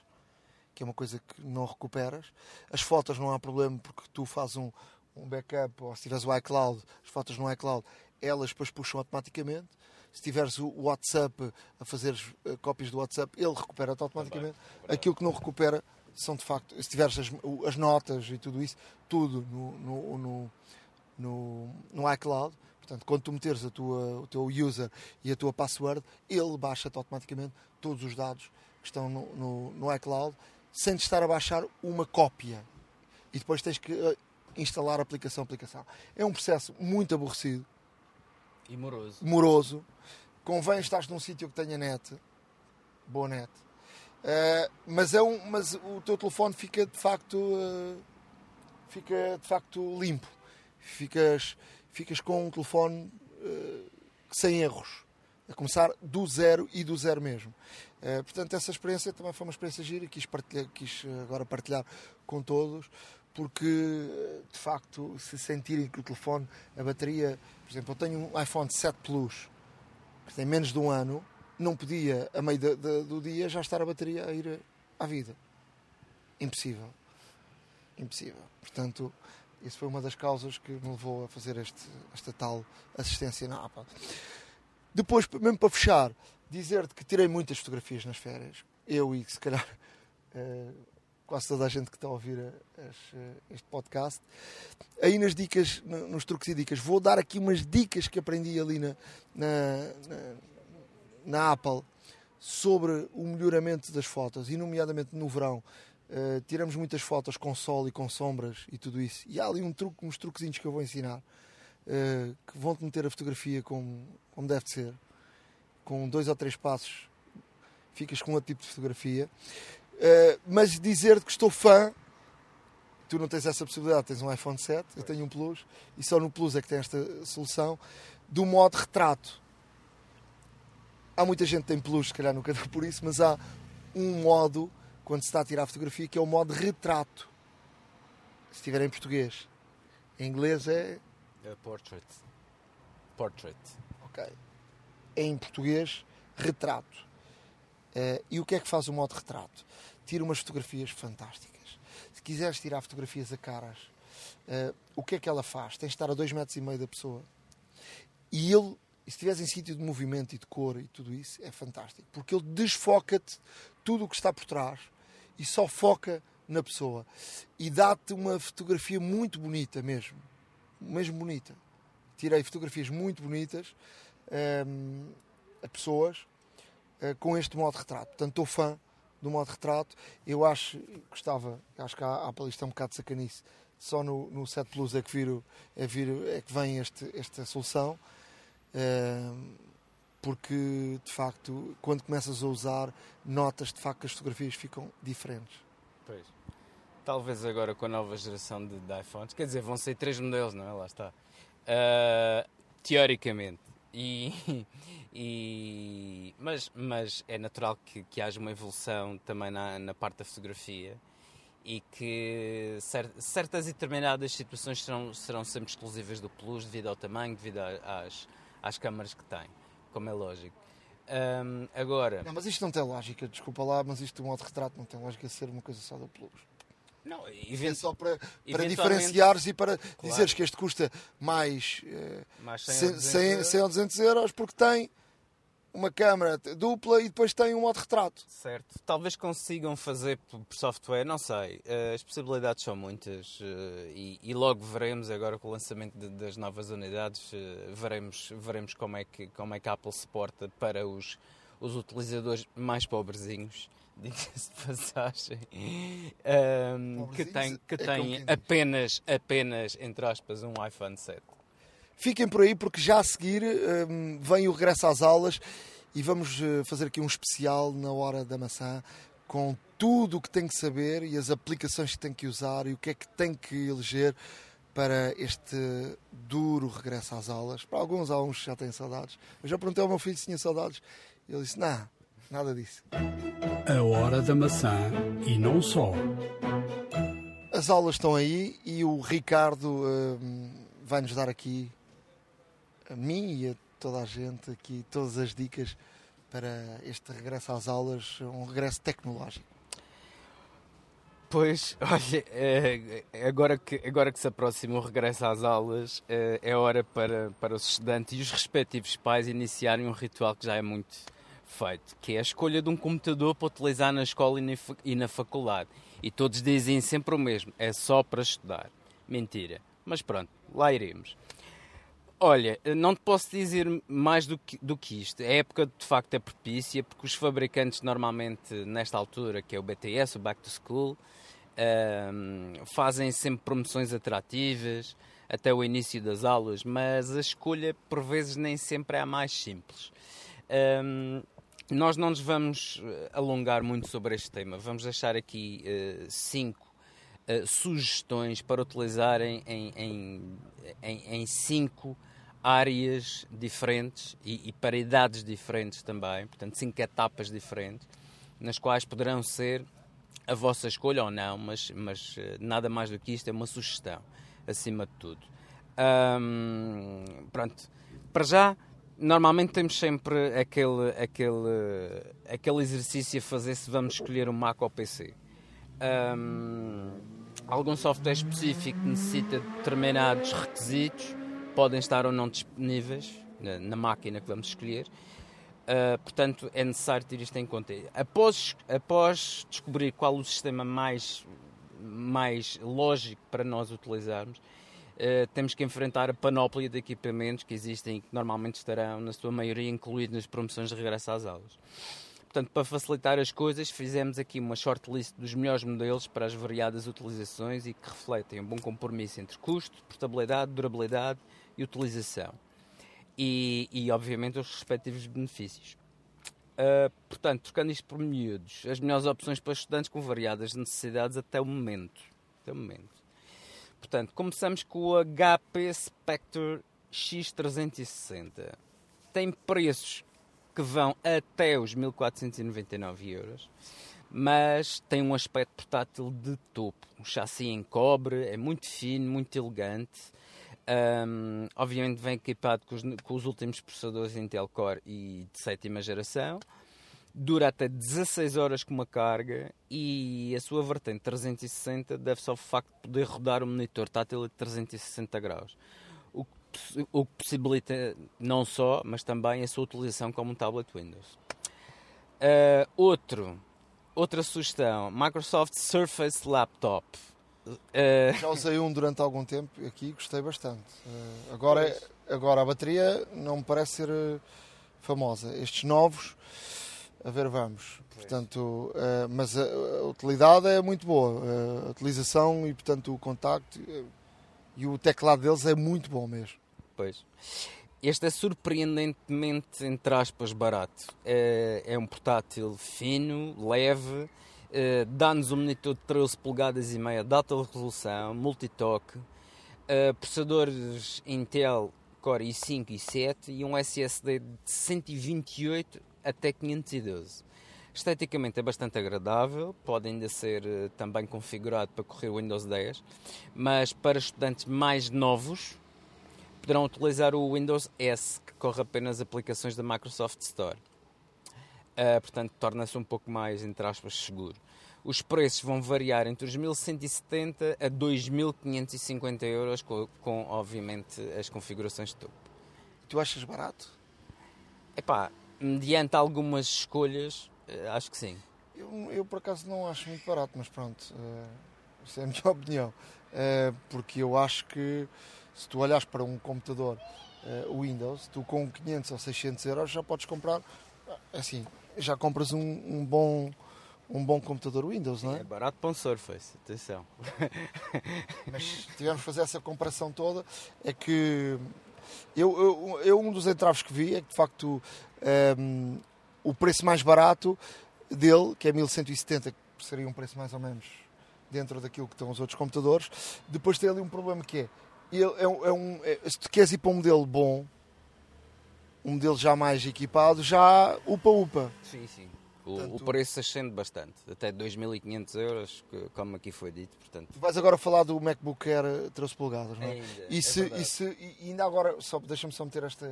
Speaker 2: que é uma coisa que não recuperas. As fotos não há problema porque tu fazes um, um backup, ou se tiveres o iCloud, as fotos no iCloud, elas depois puxam automaticamente. Se tiveres o WhatsApp a fazer uh, cópias do WhatsApp, ele recupera-te automaticamente. Aquilo que não recupera são de facto, se tiveres as, as notas e tudo isso, tudo no, no, no, no, no iCloud. Portanto, quando tu meteres a tua, o teu user e a tua password, ele baixa-te automaticamente todos os dados que estão no, no, no iCloud sem te estar a baixar uma cópia. E depois tens que uh, instalar aplicação aplicação. É um processo muito aborrecido.
Speaker 3: E moroso.
Speaker 2: Moroso. Convém estar num sítio que tenha net. Boa net. Uh, mas, é um, mas o teu telefone fica de facto uh, fica de facto limpo. Ficas, ficas com um telefone uh, sem erros. A começar do zero e do zero mesmo. portanto, essa experiência também foi uma experiência gira e quis, partilhar, quis agora partilhar com todos porque de facto se sentirem que o telefone, a bateria, por exemplo, eu tenho um iPhone 7 Plus que tem menos de um ano, não podia a meio de, de, do dia já estar a bateria a ir à vida. Impossível. Impossível. Portanto, isso foi uma das causas que me levou a fazer este, esta tal assistência na Apple. Depois, mesmo para fechar, dizer-te que tirei muitas fotografias nas férias. Eu e se calhar uh, *laughs* quase toda a gente que está a ouvir as, uh, este podcast. Aí nas dicas, nos truques e dicas, vou dar aqui umas dicas que aprendi ali na, na, na, na Apple sobre o melhoramento das fotos, e nomeadamente no verão. Uh, tiramos muitas fotos com sol e com sombras e tudo isso. E há ali um truque, uns truquezinhos que eu vou ensinar uh, que vão-te meter a fotografia como, como deve de ser. Com dois ou três passos ficas com outro tipo de fotografia. Uh, mas dizer-te que estou fã, tu não tens essa possibilidade, tens um iPhone 7, eu tenho um Plus, e só no Plus é que tem esta solução, do modo retrato. Há muita gente que tem Plus, se calhar nunca deu por isso, mas há um modo, quando se está a tirar a fotografia, que é o modo retrato. Se estiver em português. Em inglês é.
Speaker 3: é portrait. Portrait.
Speaker 2: Ok. Em português, retrato. Uh, e o que é que faz o modo retrato? Tira umas fotografias fantásticas. Se quiseres tirar fotografias a caras, uh, o que é que ela faz? Tens de estar a dois metros e meio da pessoa. E ele, se estiveres em sítio de movimento e de cor e tudo isso, é fantástico. Porque ele desfoca-te tudo o que está por trás e só foca na pessoa. E dá-te uma fotografia muito bonita mesmo. Mesmo bonita. Tirei fotografias muito bonitas um, ehm, a pessoas uh, com este modo de retrato. Portanto, estou fã do modo retrato. Eu acho, gostava, acho que a Apple isto é um bocado de sacanice. Só no, no 7 Plus é que, viro, é, viro, é que vem este, esta solução. Porque de facto, quando começas a usar, notas de facto que as fotografias ficam diferentes.
Speaker 3: Pois. Talvez agora com a nova geração de, de iPhones, quer dizer, vão ser três modelos, não é? Lá está. Uh, teoricamente. E, *laughs* e, mas, mas é natural que, que haja uma evolução também na, na parte da fotografia e que certas e determinadas situações serão, serão sempre exclusivas do Plus devido ao tamanho, devido às, às câmaras que tem, como é lógico. Um, agora.
Speaker 2: Não, mas isto não tem lógica, desculpa lá, mas isto do modo retrato não tem lógica ser uma coisa só do Plus.
Speaker 3: Não,
Speaker 2: event... é só para, para diferenciares e para claro. dizeres que este custa mais, eh, mais 100, 100, 100 ou 200 euros porque tem uma câmera dupla e depois tem um modo retrato.
Speaker 3: Certo. Talvez consigam fazer por software, não sei. Eh, as possibilidades são muitas eh, e, e logo veremos agora com o lançamento de, das novas unidades, veremos, veremos como, é que, como é que a Apple se porta para os, os utilizadores mais pobrezinhos diga-se de passagem, um, que tem, que é tem apenas, apenas, entre aspas, um iPhone 7.
Speaker 2: Fiquem por aí porque já a seguir um, vem o regresso às aulas e vamos eh, fazer aqui um especial na hora da maçã com tudo o que tem que saber e as aplicações que tem que usar e o que é que tem que eleger para este duro regresso às aulas. Para alguns, alguns já têm saudades. Eu já perguntei ao meu filho se tinha saudades. Ele disse: Não, nada disso.
Speaker 1: A hora da maçã e não só.
Speaker 2: As aulas estão aí e o Ricardo hum, vai nos dar aqui a mim e a toda a gente aqui todas as dicas para este regresso às aulas, um regresso tecnológico.
Speaker 3: Pois, *laughs* olha, é, agora, que, agora que se aproxima o regresso às aulas, é, é hora para, para os estudantes e os respectivos pais iniciarem um ritual que já é muito feito, que é a escolha de um computador para utilizar na escola e na faculdade. E todos dizem sempre o mesmo: é só para estudar. Mentira. Mas pronto, lá iremos. Olha, não te posso dizer mais do que, do que isto. A época de facto é propícia porque os fabricantes normalmente nesta altura, que é o BTS, o Back to School, um, fazem sempre promoções atrativas até o início das aulas, mas a escolha por vezes nem sempre é a mais simples. Um, nós não nos vamos eh, alongar muito sobre este tema, vamos deixar aqui uh, cinco uh, sugestões para utilizarem em, em, em, em cinco áreas diferentes e, e, para idades diferentes também, portanto, cinco etapas diferentes, nas quais poderão ser a vossa escolha ou não, mas, mas nada mais do que isto é uma sugestão, acima de tudo. Pronto, para já normalmente temos sempre aquele, aquele, aquele exercício a fazer se vamos escolher um Mac ou PC. Um, algum software específico necessita de determinados requisitos, podem estar ou não disponíveis na, na máquina que vamos escolher. Uh, portanto, é necessário ter isto em conta. Após, após descobrir qual o sistema mais, mais lógico para nós utilizarmos, uh, temos que enfrentar a panóplia de equipamentos que existem e que normalmente estarão, na sua maioria, incluídos nas promoções de regresso às aulas. Portanto, para facilitar as coisas, fizemos aqui uma shortlist dos melhores modelos para as variadas utilizações e que refletem um bom compromisso entre custo, portabilidade, durabilidade e utilização. E, e obviamente, os respectivos benefícios. Uh, portanto, trocando isto por miúdos, as melhores opções para estudantes com variadas necessidades até o momento. Até o momento. Portanto, começamos com o HP Spectre X360. Tem preços que vão até os 1499 euros, mas tem um aspecto portátil de topo. Um chassi em cobre, é muito fino, muito elegante. Um, obviamente vem equipado com os, com os, últimos processadores Intel Core e de sétima geração dura até 16 horas com uma carga e a sua vertente 360 deve-se ao facto de poder rodar um monitor tátil a 360 graus, o que, o que possibilita não só, mas também a sua utilização como um tablet Windows. Uh, outro, outra sugestão, Microsoft Surface Laptop.
Speaker 2: Uh... Já usei um durante algum tempo aqui gostei bastante. Uh, agora, agora a bateria não me parece ser famosa. Estes novos a ver, vamos. Portanto, uh, mas a, a, utilidade é muito boa. Uh, a utilização e, portanto, o contacto uh, e o teclado deles é muito bom mesmo.
Speaker 3: Pois. Este é surpreendentemente, entre aspas, barato. É, é um portátil fino, leve, dá-nos um monitor de 13 polegadas e meia de alta resolução, multitoque, processadores Intel Core i5 e i7 e um SSD de 128 até 512. Esteticamente é bastante agradável, pode ainda ser uh, também configurado para correr o Windows 10, mas para estudantes mais novos poderão utilizar o Windows S, que corre apenas aplicações da Microsoft Store. Uh, portanto, torna-se um pouco mais, entre aspas, seguro. Os preços vão variar entre os 1.170 a 2.550 euros, com, com, obviamente, as configurações de topo.
Speaker 2: Tu achas barato?
Speaker 3: Epá, mediante algumas escolhas, eh, acho que sim.
Speaker 2: Eu, eu por acaso não acho muito barato, mas pronto, uh, isso é a *laughs* minha opinião. Uh, porque eu acho que se tu olhas para um computador uh, Windows, tu com 500 ou 600 euros já podes comprar, assim, já compras um, um bom um bom computador Windows, não é?
Speaker 3: É barato para um Surface, atenção.
Speaker 2: Mas se tivermos fazer essa comparação toda, é que eu, eu, eu, um dos entraves que vi é que de facto um, o preço mais barato dele, que é 1170, que seria um preço mais ou menos dentro daquilo que estão os outros computadores, depois tem ali um problema que é, ele é, um, é um é, se tu queres ir para um modelo bom, um modelo já mais equipado, já upa-upa.
Speaker 3: Sim, sim. O, portanto, o preço ascende bastante, até 2.500 euros, como aqui foi dito. Portanto.
Speaker 2: Vais agora falar do MacBook Air 13 polegadas, não é? Ainda, e, é se, e, se, e ainda agora, só deixa-me só meter esta,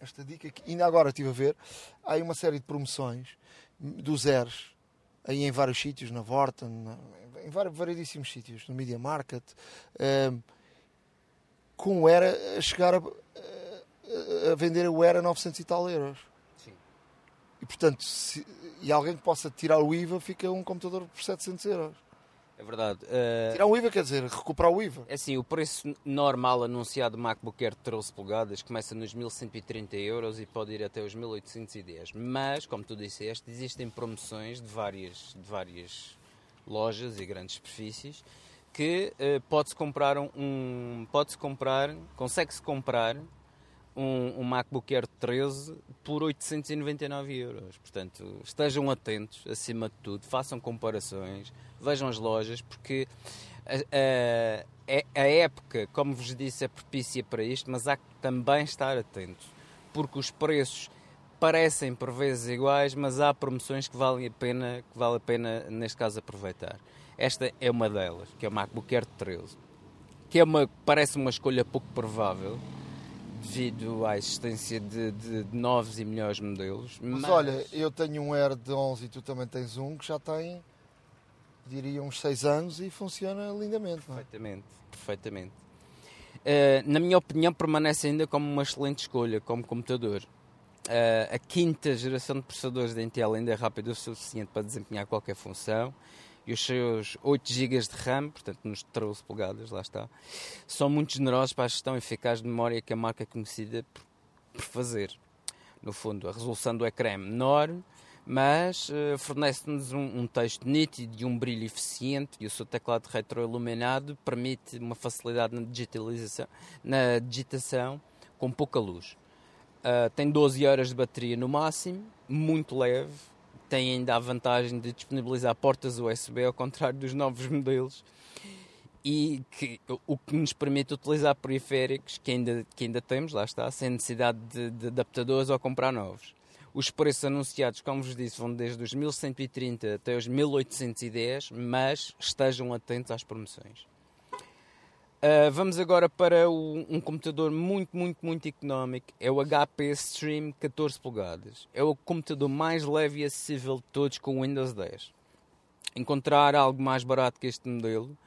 Speaker 2: esta dica, que ainda agora estive a ver, há aí uma série de promoções dos Airs, aí em vários sítios, na Vorten, em vários, variedíssimos sítios, no Media Market, uh, com o Era a chegar a, a, vender o Era a 900 e tal euros. E portanto, se, e alguém que possa tirar o IVA, fica um computador por 700 euros.
Speaker 3: É verdade. Uh...
Speaker 2: Tirar o IVA quer dizer recuperar o IVA.
Speaker 3: É assim, o preço normal anunciado do MacBook Air de 13 polegadas começa nos 1130 euros e pode ir até os 1810. Mas, como tu disseste, existem promoções de várias, de várias lojas e grandes superfícies que uh, pode-se comprar um, pode-se comprar, consegue-se comprar um, um, MacBook Air 13 por 899 euros. Portanto, estejam atentos, acima de tudo, façam comparações, vejam as lojas, porque a, a, a, época, como vos disse, é propícia para isto, mas há que também estar atentos, porque os preços parecem por vezes iguais, mas há promoções que valem a pena, que vale a pena neste caso aproveitar. Esta é uma delas, que é o MacBook Air 13, que é uma parece uma escolha pouco provável devido à existência de, de, de novos e melhores modelos.
Speaker 2: Mas, mas, olha, eu tenho um Air de 11 e tu também tens um que já tem diria uns 6 anos e funciona lindamente.
Speaker 3: Não é? Perfeitamente, perfeitamente. Uh, na minha opinião, permanece ainda como uma excelente escolha como computador. Uh, a quinta geração de processadores da Intel ainda é rápida o suficiente para desempenhar qualquer função e os seus 8 GB de RAM, portanto nos 13 polegadas, lá está, são muito generosos para a gestão eficaz de memória que a marca é conhecida por, por fazer. No fundo, a resolução do ecrã é menor, mas uh, fornece-nos um, um, texto nítido e um brilho eficiente e o seu teclado retroiluminado permite uma facilidade na digitalização, na digitação com pouca luz. Uh, tem 12 horas de bateria no máximo, muito leve, tem ainda a vantagem de disponibilizar portas USB ao contrário dos novos *laughs* modelos e que, o que nos permite utilizar periféricos que ainda, que ainda temos, lá está, sem necessidade de, de adaptadores ou comprar novos. Os preços anunciados, como vos disse, vão desde os 1130 até os 1810, mas estejam atentos às promoções. Uh, vamos agora para o, um computador muito, muito, muito económico. É o HP Stream 14 polegadas. É o computador mais leve e acessível de todos com o Windows 10. Encontrar algo mais barato que este modelo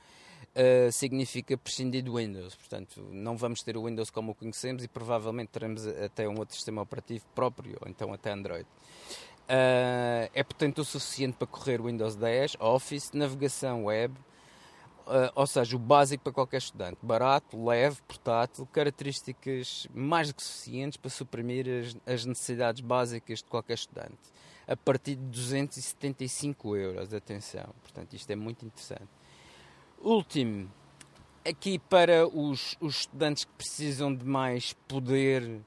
Speaker 3: uh, significa prescindir do Windows. Portanto, não vamos ter o Windows como o conhecemos e provavelmente teremos até um outro sistema operativo próprio, ou então até Android. Uh, é potente o suficiente para correr Windows 10, Office, navegação web, ou seja, o básico para qualquer estudante. Barato, leve, portátil, características mais do que suficientes para suprimir as, as necessidades básicas de qualquer estudante. A partir de 275 euros, atenção. Portanto, isto é muito interessante. Último, aqui para os, os estudantes que precisam de mais poder,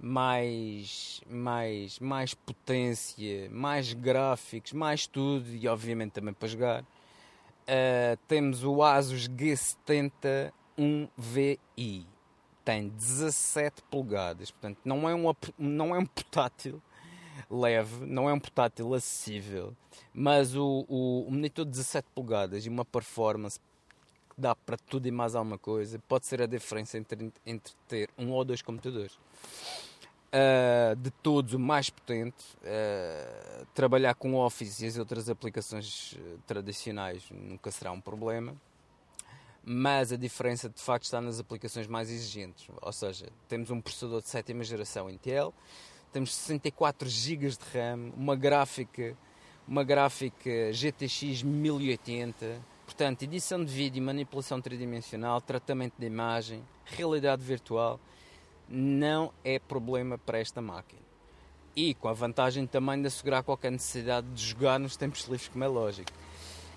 Speaker 3: mais, mais, mais potência, mais gráficos, mais tudo e obviamente também para jogar. Uh, temos o Asus G70 1VI. Tem 17 polegadas, portanto não é um, não é um portátil leve, não é um portátil acessível, mas o, o, o monitor de 17 polegadas e uma performance dá para tudo e mais alguma coisa, pode ser a diferença entre, entre ter um ou dois computadores. Uh, de todos o mais potente, uh, trabalhar com Office e as outras aplicações ah, tradicionais nunca será um problema, mas a diferença de facto está nas aplicações mais exigentes. Ou seja, temos um processador de sétima geração Intel, temos 64 GB de RAM, uma gráfica, uma gráfica GTX 1080 Portanto, edição de vídeo, manipulação tridimensional, tratamento de imagem, realidade virtual, não é problema para esta máquina. E com a vantagem também de assegurar qualquer necessidade de jogar nos tempos livres, como é lógico.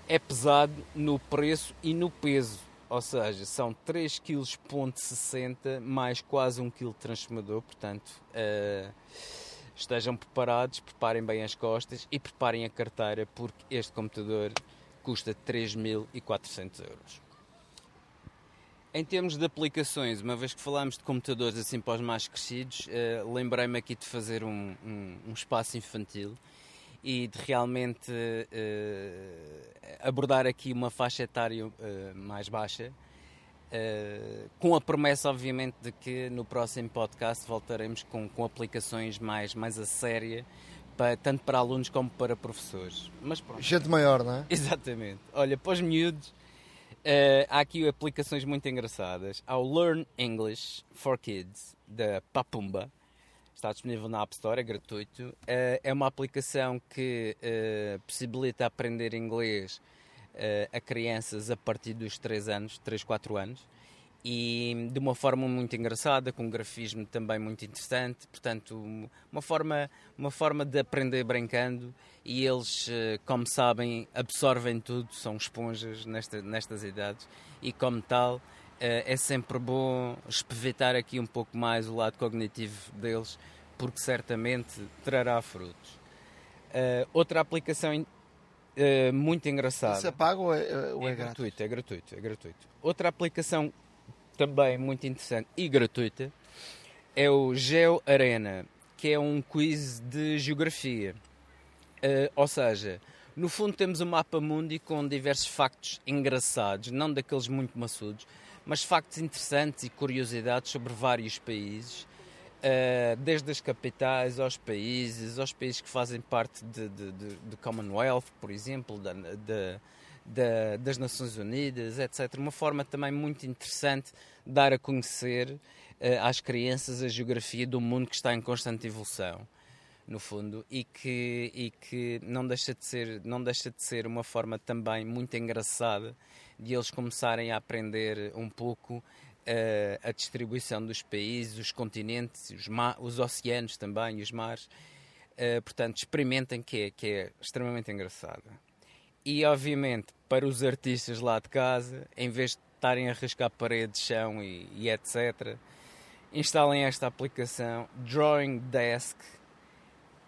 Speaker 3: É pesado no preço e no peso, ou seja, são 3,60 kg mais quase 1 kg de transformador, portanto, uh, estejam preparados, preparem bem as costas e preparem a carteira, porque este computador custa 3.400 euros. Em termos de aplicações, uma vez que falámos de computadores assim para os mais crescidos, uh, lembrei-me aqui de fazer um, um, um, espaço infantil e de realmente uh, abordar aqui uma faixa etária uh, mais baixa, com a promessa, obviamente, de que no próximo podcast voltaremos com, com aplicações mais, mais a séria para, tanto para alunos como para professores. Mas pronto.
Speaker 2: Gente maior, não é? *laughs*
Speaker 3: Exatamente. Olha, para os miúdos, uh, há aqui aplicações muito engraçadas. Há o Learn English for Kids, da Papumba. Está disponível na App Store, é gratuito. Uh, é uma aplicação que uh, possibilita aprender inglês a crianças a partir dos 3 anos, 3, 4 anos e de uma forma muito engraçada, com um grafismo também muito interessante, portanto, uma forma, uma forma de aprender brincando e eles, eh, como sabem, absorvem tudo, são esponjas nesta, nestas idades e como tal eh, é sempre bom espevitar aqui um pouco mais o lado cognitivo deles, porque certamente trará frutos. Uh, outra aplicação muito engraçada.
Speaker 2: Isso é pago ou é, ou
Speaker 3: é, é gratuito? É gratuito, é gratuito. Outra aplicação também muito interessante e gratuita, é o Geo Arena, que é um quiz de geografia. Uh, ou seja, no fundo temos um mapa mundi com diversos factos engraçados, não daqueles muito maçudos, mas factos interessantes e curiosidades sobre vários países, uh, desde as capitais aos países, aos países que fazem parte do Commonwealth, por exemplo, da, da da, das Nações Unidas, etc. Uma forma também muito interessante de dar a conhecer uh, às crianças a geografia do mundo que está em constante evolução, no fundo, e que, e que não, deixa de ser, não deixa de ser uma forma também muito engraçada de eles começarem a aprender um pouco uh, a distribuição dos países, os continentes, os, os oceanos também, os mares. Uh, portanto, experimentem que é, que é extremamente engraçada. E obviamente para os artistas lá de casa, em vez de estarem a riscar paredes, chão e, e etc., instalem esta aplicação Drawing Desk,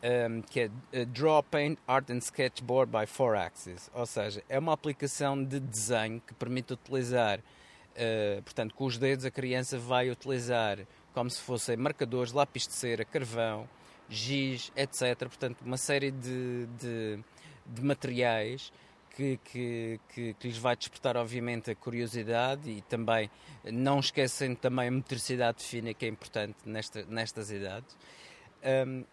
Speaker 3: um, que é uh, Draw Paint Art and Sketchboard by 4Axis. Ou seja, é uma aplicação de desenho que permite utilizar, uh, portanto, com os dedos a criança vai utilizar como se fossem marcadores, lápis de cera, carvão, giz, etc. Portanto, uma série de, de, de materiais que, que, que, que, lhes vai despertar, obviamente, a curiosidade e também não esquecendo também a motricidade fina, que é importante nesta, nestas idades, um,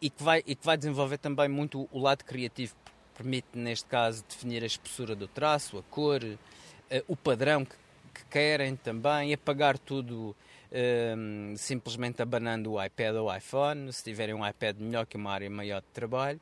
Speaker 3: e, que vai, e que vai desenvolver também muito o lado criativo, permite, neste caso, definir a espessura do traço, a cor, uh, o padrão que, que, querem também, apagar tudo. Um, simplesmente abanando o iPad ou o iPhone, se tiverem um iPad melhor que uma área maior de trabalho,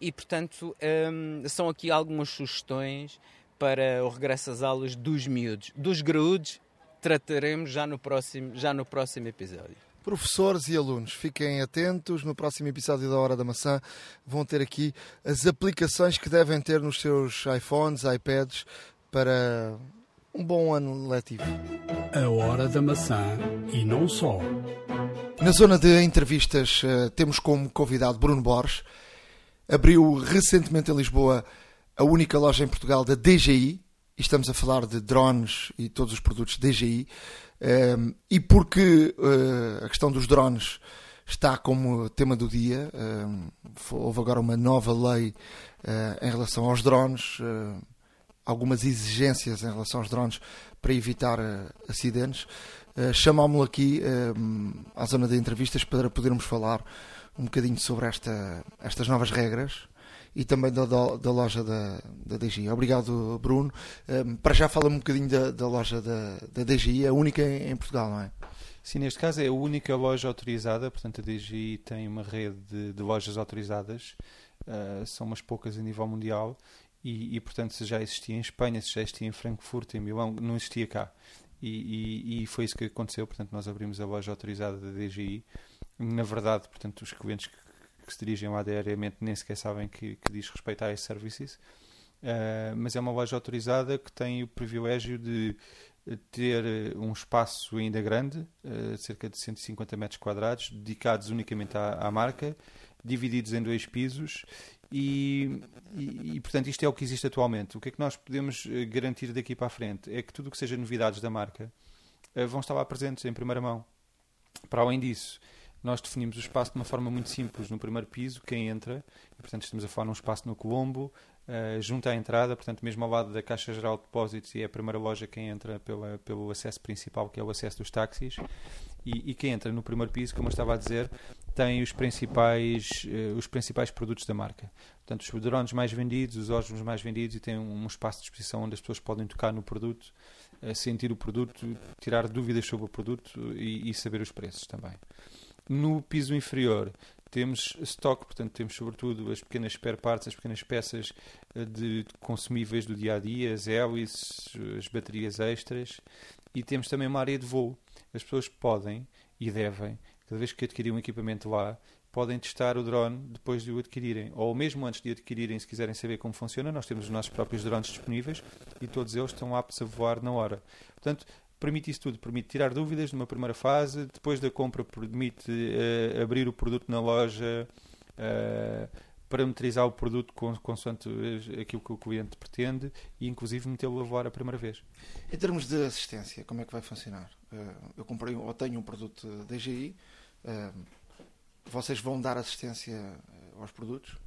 Speaker 3: e, portanto, um, são aqui algumas sugestões para o regresso às aulas dos miúdos. Dos graúdos, trataremos já no próximo, já no próximo episódio.
Speaker 2: Professores e alunos, fiquem atentos. No próximo episódio da Hora da Maçã vão ter aqui as aplicações que devem ter nos seus iPhones, iPads para um bom ano letivo.
Speaker 1: A Hora da Maçã e não só.
Speaker 2: Na zona de entrevistas eh, temos como convidado Bruno Borges abriu recentemente em Lisboa a única loja em Portugal da DJI, e estamos a falar de drones e todos os produtos DJI, ehm, e porque uh, a questão dos drones está como tema do dia, ehm, houve agora uma nova lei uh, em relação aos drones, uh, algumas exigências em relação aos drones para evitar acidentes. Chamámo-lo aqui ehm, à zona de entrevistas para podermos falar um bocadinho sobre esta, estas novas regras e também da, da, da loja da, da DGI. Obrigado, Bruno. Um, para já fala um bocadinho da, da loja da, da DGI, a única em, em, Portugal, não é?
Speaker 4: Sim, neste caso é a única loja autorizada, portanto a DGI tem uma rede de, de lojas autorizadas, uh, são umas poucas a nível mundial e, e, portanto se já existia em Espanha, se já existia em Frankfurt, em Milão, não existia cá. E, e, e foi isso que aconteceu, portanto nós abrimos a loja autorizada da DGI na verdade, portanto, os clientes que, que se dirigem lá diariamente nem sequer sabem que, que diz respeito a esses serviços. Uh, mas é uma loja autorizada que tem o privilégio de ter um espaço ainda grande, uh, cerca de 150 metros quadrados, dedicados unicamente à, à marca, divididos em dois pisos e, e, e, portanto isto é o que existe atualmente. O que é que nós podemos eh, garantir daqui para a frente? É que tudo o que seja novidades da marca vão estar lá presentes em primeira mão. Para além disso, nós definimos o espaço de uma forma muito simples. No primeiro piso, quem entra, e, portanto estamos a falar num espaço no Colombo, uh, junto à entrada, portanto, mesmo ao lado da Caixa Geral de Depósitos, e é a primeira loja quem entra pela, pelo acesso principal, que é o acesso dos táxis. E, e quem entra no primeiro piso, como eu estava a dizer, tem os principais, uh, os principais produtos da marca. Portanto, os drones mais vendidos, os ósmos mais vendidos, e tem um, espaço de exposição onde as pessoas podem tocar no produto, uh, sentir o produto, tirar dúvidas sobre o produto e, e saber os preços também. No piso inferior temos stock, portanto temos sobretudo as pequenas spare parts, as pequenas peças eh, de consumíveis do dia a dia, as hélices, as baterias extras e temos também uma área de voo. As pessoas podem e devem, cada vez que adquirirem um equipamento lá, podem testar o drone depois de o adquirirem, ou mesmo antes de adquirirem, se quiserem saber como funciona, nós temos os nossos próprios drones disponíveis e todos eles estão aptos a voar na hora. Portanto, permite isso tudo, permite tirar dúvidas numa primeira fase, depois da compra permite uh, abrir o produto na loja, uh, parametrizar o produto consoante aquilo que o cliente pretende e inclusive metê-lo a voar a primeira vez.
Speaker 2: Em termos de assistência, como é que vai funcionar? Uh, eu comprei ou tenho um produto DGI, vocês vão dar assistência aos produtos?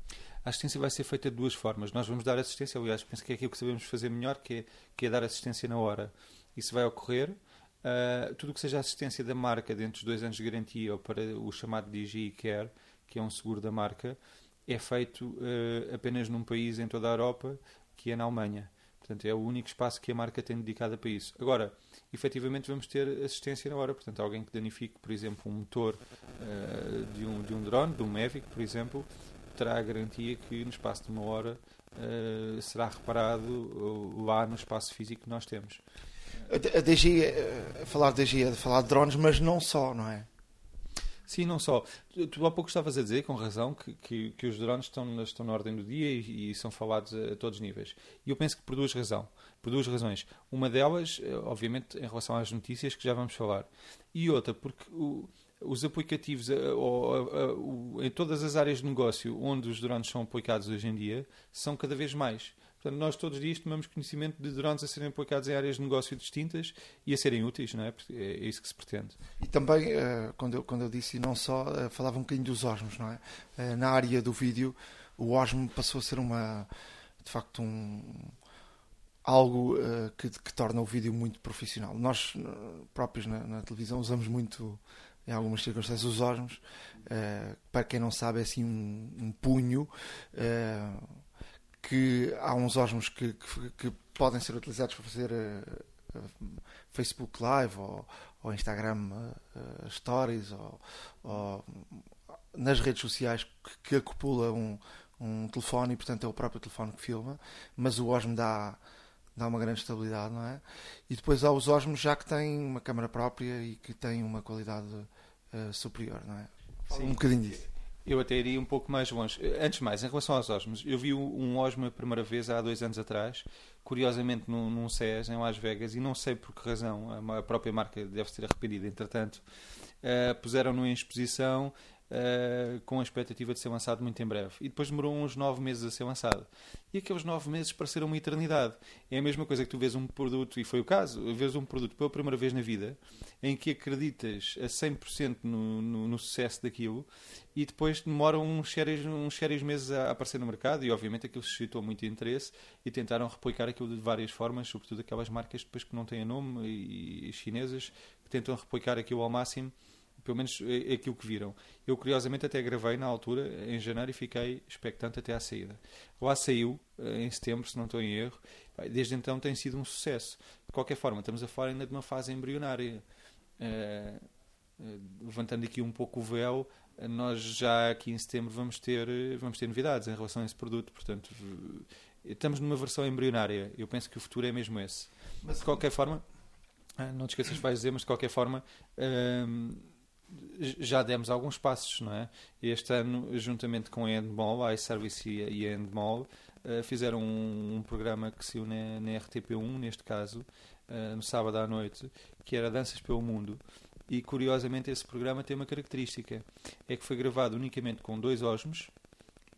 Speaker 4: A assistência vai ser feita de duas formas. Nós vamos dar assistência, aliás, penso que é aquilo que sabemos fazer melhor, que é, que é dar assistência na hora. Isso vai ocorrer. Uh, tudo o que seja assistência da marca dentro dos dois anos de garantia ou para o chamado DGI Care, que é um seguro da marca, é feito uh, apenas num país em toda a Europa, que é na Alemanha. Portanto, é o único espaço que a marca tem dedicado para isso. Agora, efetivamente, vamos ter assistência na hora. Portanto, alguém que danifique, por exemplo, um motor uh, de, um, de um drone, de um Mavic, por exemplo, terá a garantia que no espaço de uma hora uh, será reparado lá no espaço físico que nós temos.
Speaker 2: A DG, falar de é falar de drones, mas não só, não é?
Speaker 4: Sim, não só. Tu há pouco estavas a dizer, com razão, que, que, que, os drones estão, estão na ordem do dia e, e, são falados a, a, todos os níveis. E eu penso que por duas, razão, por duas razões. Uma delas, eh, obviamente, em relação às notícias, que já vamos falar. E outra, porque o, os aplicativos eh, ou, em todas as áreas de negócio onde os drones são aplicados hoje em dia são cada vez mais. Portanto, nós todos os dias tomamos conhecimento de drones a serem aplicados em áreas de negócio distintas e a serem úteis, não é? Porque é isso que se pretende.
Speaker 2: E também, eh, quando eu, quando eu disse não só, eh, falava um bocadinho dos osmos, não é? Eh, na área do vídeo, o osmo passou a ser uma, de facto, um, algo que, que torna o vídeo muito profissional. Nós próprios na, na televisão usamos muito em algumas circunstâncias, os. Uh, para quem não sabe, é assim um, um punho que há uns osmos que, que, que, podem ser utilizados para fazer uh, Facebook Live ou, ou Instagram uh, Stories ou, ou, nas redes sociais que, que acopula um, um telefone e portanto é o próprio telefone que filma, mas o osmo dá, dá uma grande estabilidade, não é? E depois há os osmos já que têm uma câmera própria e que têm uma qualidade uh, superior, não é? Sim. Um bocadinho disso.
Speaker 4: Eu até iria um pouco mais longe. Antes de mais, em relação aos osmos, eu vi um osmo a primeira vez há dois anos atrás, curiosamente num, num CES em Las Vegas, e não sei por que razão, a própria marca deve ser arrependida, entretanto, uh, puseram-no em exposição uh, com a expectativa de ser lançado muito em breve. E depois demorou uns nove meses a ser lançado. E aqueles nove meses pareceram uma eternidade. É a mesma coisa que tu vês um produto, e foi o caso, vês um produto pela primeira vez na vida, em que acreditas a 100% no, no, no sucesso daquilo, e depois demoram uns sérios, uns sérios meses a aparecer no mercado, e obviamente aquilo suscitou muito interesse, e tentaram replicar aquilo de várias formas, sobretudo aquelas marcas depois que não têm nome, e, e chinesas, que tentam replicar aquilo ao máximo pelo menos é, é aquilo que viram. Eu, curiosamente, até gravei na altura, em janeiro, e fiquei expectante até à saída. Lá saiu, eh, em setembro, se não estou em erro. Desde então tem sido um sucesso. De qualquer forma, estamos a falar ainda de uma fase embrionária. Uh, levantando aqui um pouco o véu, nós já aqui em setembro vamos ter, vamos ter novidades em relação a esse produto. Portanto, estamos numa versão embrionária. Eu penso que o futuro é mesmo esse. Mas, de qualquer forma, não te esqueças, vais dizer, mas de qualquer forma. Uh, já demos alguns passos, não é? Este ano, juntamente com a Endmall, a iService e a Endmall, uh, fizeram um, um, programa que se une na RTP1, neste caso, uh, no sábado à noite, que era Danças pelo Mundo. E curiosamente esse programa tem uma característica: é que foi gravado unicamente com dois osmos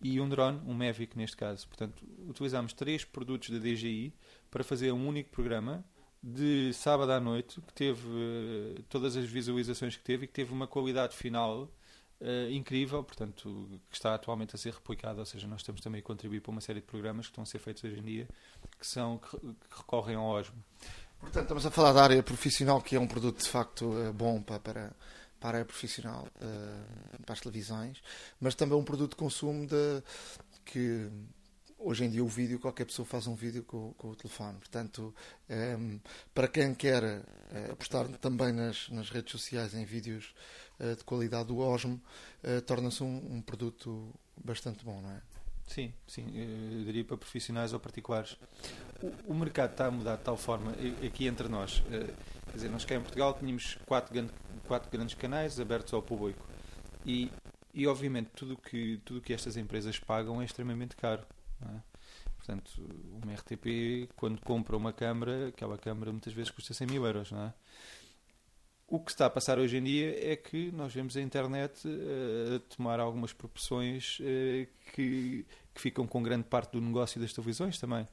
Speaker 4: e um drone, um Mavic neste caso. Portanto, utilizámos três produtos da DJI para fazer um único programa de sábado à noite, que teve uh, todas as visualizações que teve e que teve uma qualidade final uh, incrível, portanto, que está atualmente a ser replicado, ou seja, nós estamos também a contribuir para uma série de programas que estão a ser feitos hoje em dia, que, são, que, que recorrem ao OSMO.
Speaker 2: Portanto, estamos a falar da área profissional, que é um produto de facto eh, bom para, para, para a área profissional, para as televisões, mas também um produto de consumo de, que hoje em dia o vídeo, qualquer pessoa faz um vídeo com, com o telefone. Portanto, um, ehm, para quem quer uh, apostar também nas, nas redes sociais em vídeos uh, de qualidade do Osmo, uh, torna-se um, um, produto bastante bom, não é?
Speaker 4: Sim, sim, eu diria para profissionais ou particulares. O, o mercado está a mudar de tal forma, aqui entre nós, quer dizer, nós cá em Portugal tínhamos quatro, quatro grandes canais abertos ao público e, e obviamente tudo que, tudo que estas empresas pagam é extremamente caro. É? Portanto, uma RTP, quando compra uma câmara, aquela câmara muitas vezes custa 100 mil euros. Não é? O que está a passar hoje em dia é que nós vemos a internet uh, a tomar algumas proporções uh, que, que ficam com grande parte do negócio das televisões também.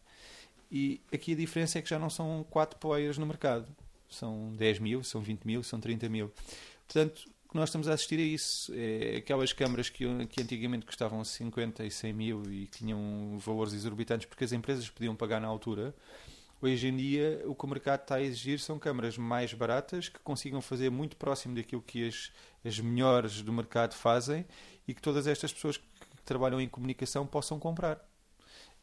Speaker 4: E aqui a diferença é que já não são 4 players no mercado. São 10 mil, são 20 mil, são 30 mil. Portanto, que nós estamos a assistir a isso. É aquelas câmaras que, que antigamente custavam 50 e 100 mil e tinham valores exorbitantes porque as empresas podiam pagar na altura. Hoje em dia, o que o mercado está a exigir são câmaras mais baratas que consigam fazer muito próximo daquilo que as, as melhores do mercado fazem e que todas estas pessoas que trabalham em comunicação possam comprar.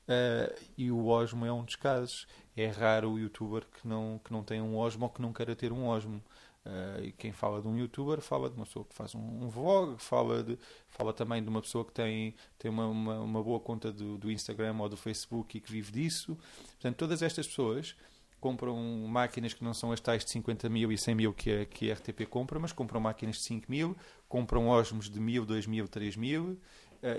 Speaker 4: Uh, e o Osmo é um dos casos. É raro o youtuber que não, que não tem um Osmo ou que não queira ter um Osmo. Uh, e quem fala de um youtuber fala de uma pessoa que faz um, um, vlog, fala, de, fala também de uma pessoa que tem, tem uma, uma, uma, boa conta do, do Instagram ou do Facebook e que vive disso. Portanto, todas estas pessoas compram máquinas que não são as tais de 50 mil e 100 mil que a, que a RTP compra, mas compram máquinas de 5 mil, compram Osmos de 1000, 2000, 3000 uh,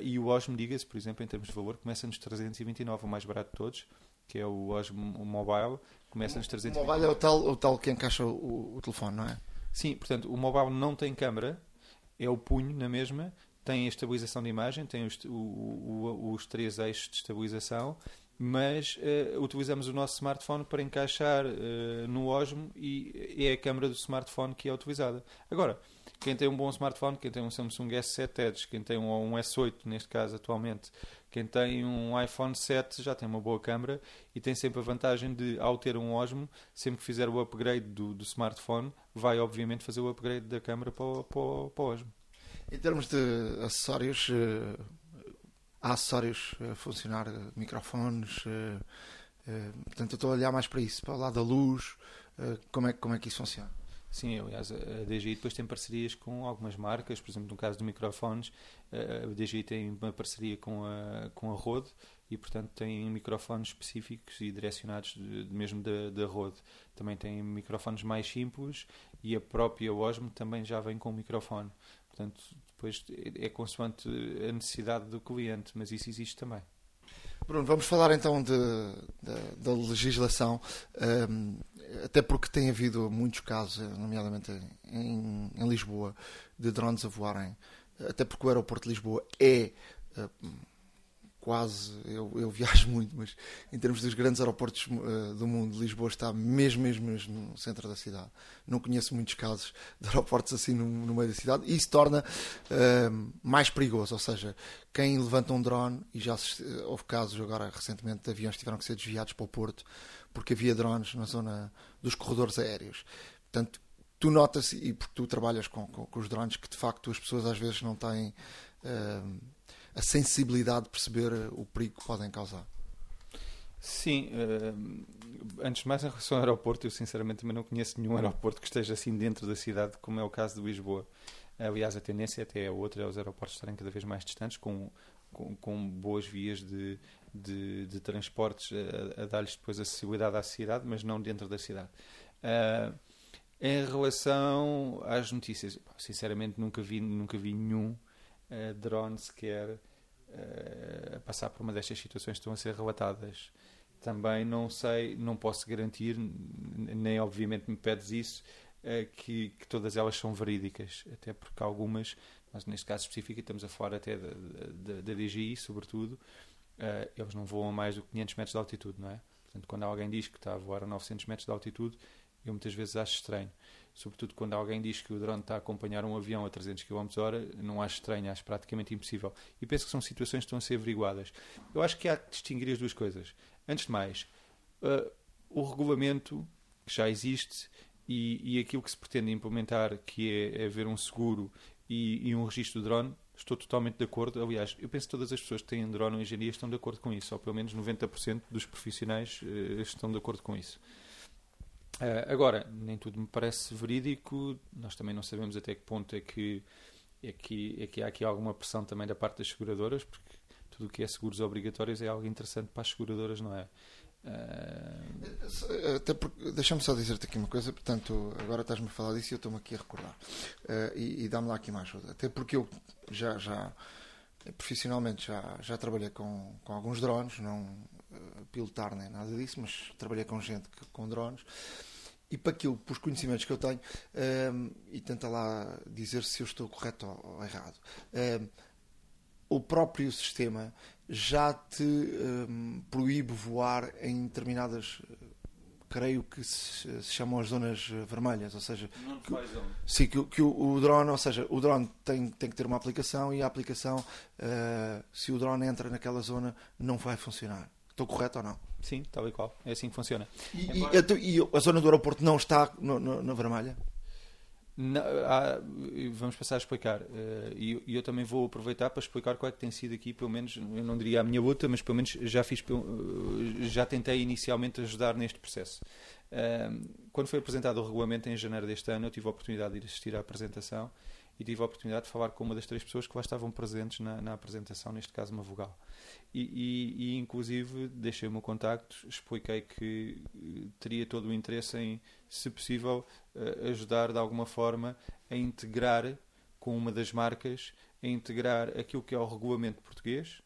Speaker 4: e o Osmo, diga-se, por exemplo, em termos de valor, começa nos 329, o mais barato de todos, que é o Osmo Mobile, começa nos 320.
Speaker 2: O mobile é o tal, o tal que encaixa o, o telefone, não é?
Speaker 4: Sim, portanto, o mobile não tem câmera, é o punho na mesma, tem a estabilização de imagem, tem os, o, o, os três eixos de estabilização, mas uh, utilizamos o nosso smartphone para encaixar uh, no Osmo e é a câmera do smartphone que é utilizada. Agora, quem tem um bom smartphone, quem tem um Samsung S7 Edge, quem tem um, um S8 neste caso atualmente, quem tem um iPhone 7 já tem uma boa câmera e tem sempre a vantagem de, ao ter um Osmo, sempre que fizer o upgrade do, do smartphone, vai obviamente fazer o upgrade da câmera para o, para, para o Osmo.
Speaker 2: Em termos de acessórios, uh, há acessórios a funcionar, microfones, uh, portanto eu estou a olhar mais para isso, para o lado da luz, como, é, como é que isso funciona?
Speaker 4: Sim, aliás, a DJI depois tem parcerias com algumas marcas, por exemplo, no caso de microfones, a DJI tem uma parceria com a, com a Rode e, portanto, tem microfones específicos e direcionados de, mesmo da, da Rode. Também tem microfones mais simples e a própria Osmo também já vem com um microfone. Portanto, depois é consoante a necessidade do cliente, mas isso existe também.
Speaker 2: Bruno, vamos falar então de, de, da legislação, um, até porque tem havido muitos casos, nomeadamente em, em, Lisboa, de drones a voarem, até porque o aeroporto de Lisboa é. Uh, quase, eu, eu, viajo *laughs* muito, mas em termos dos grandes aeroportos uh, do mundo, Lisboa está mesmo, mesmo, mesmo no centro da cidade. Não conheço muitos casos *laughs* de aeroportos assim no, no meio da cidade e isso torna uh, mais perigoso. Ou seja, quem levanta um drone, e já se, uh, houve casos agora recentemente de aviões que tiveram que ser desviados para o Porto porque havia drones na zona dos corredores aéreos. Portanto, tu notas, e porque tu trabalhas com, com, com, os drones, que de facto as pessoas às vezes não têm a sensibilidade de perceber o perigo que podem causar.
Speaker 4: Sim, uh, antes de mais em relação ao aeroporto, eu sinceramente também não conheço nenhum aeroporto que esteja assim dentro da cidade, como é o caso de Lisboa. Aliás, a tendência até é outra, é os aeroportos estarem cada vez mais distantes, com, com, com boas vias de, de, de transportes a, a dar-lhes depois acessibilidade à cidade, mas não dentro da cidade. Uh, em relação às notícias, sinceramente nunca vi, nunca vi nenhum uh, drone sequer uh, a passar por uma destas situações que estão a ser relatadas. Também não sei, não posso garantir, nem obviamente me pedes isso, uh, que, que, todas elas são verídicas, até porque algumas, mas neste caso específico, estamos a falar até da, da, da DGI, sobretudo, eles não voam a mais do que 500 metros de altitude, não é? Portanto, quando alguém diz que está a voar a 900 metros de altitude, Eu muitas vezes acho estranho. Sobretudo quando alguém diz que o drone está a acompanhar um avião a 300 km hora, não acho estranho, acho praticamente impossível. E penso que são situações que estão a ser averiguadas. Eu acho que há que distinguir as duas coisas. Antes de mais, uh, o regulamento que já existe e, e aquilo que se pretende implementar, que é, é haver um seguro e, e um registro do drone, estou totalmente de acordo. Aliás, eu penso que todas as pessoas que têm drone em dia estão de acordo com isso, ou pelo menos 90% dos profissionais uh, estão de acordo com isso. Uh, agora, nem tudo me parece verídico, nós também não sabemos até que ponto é que, é que, é que há aqui alguma pressão também da parte das seguradoras, porque tudo o que é seguros obrigatórios é algo interessante para as seguradoras, não é?
Speaker 2: Uh... Até porque, deixa-me só dizer-te aqui uma coisa, portanto, agora estás-me a falar disso e eu estou-me aqui a recordar. Uh, e, e dá-me lá aqui uma ajuda. Até porque eu já, já profissionalmente já, já trabalhei com, com alguns drones, não pilotar nem nada disso, mas trabalhei com gente que, com drones. E para aquilo, para os conhecimentos que eu tenho, e tenta lá dizer se eu estou correto ou, ou errado. o próprio sistema já te um, proíbe voar em determinadas creio que se, se, chamam as zonas vermelhas, ou seja, que, sim, que, que o, o, drone, ou seja, o drone tem, tem que ter uma aplicação e a aplicação, uh, se o drone entra naquela zona, não vai funcionar. Estou correto ou não?
Speaker 4: Sim, tal e qual. É assim que funciona.
Speaker 2: E, Embora... e, e a zona do aeroporto não está no, no, na vermelha?
Speaker 4: Não, há, vamos passar a explicar. Eh, e eu, eu, também vou aproveitar para explicar qual é que tem sido aqui, pelo menos, eu não diria a minha luta, mas pelo menos já fiz, eh, já tentei inicialmente ajudar neste processo. Eh, quando foi apresentado o regulamento em janeiro deste ano, eu tive a oportunidade de ir assistir à apresentação e tive a oportunidade de falar com uma das três pessoas que lá estavam presentes na, na apresentação, neste caso uma vogal. E, e, e, inclusive deixei o meu contacto, expliquei que teria todo o interesse em, se possível, uh, ajudar de alguma forma a integrar com uma das marcas, a integrar aquilo que é o regulamento português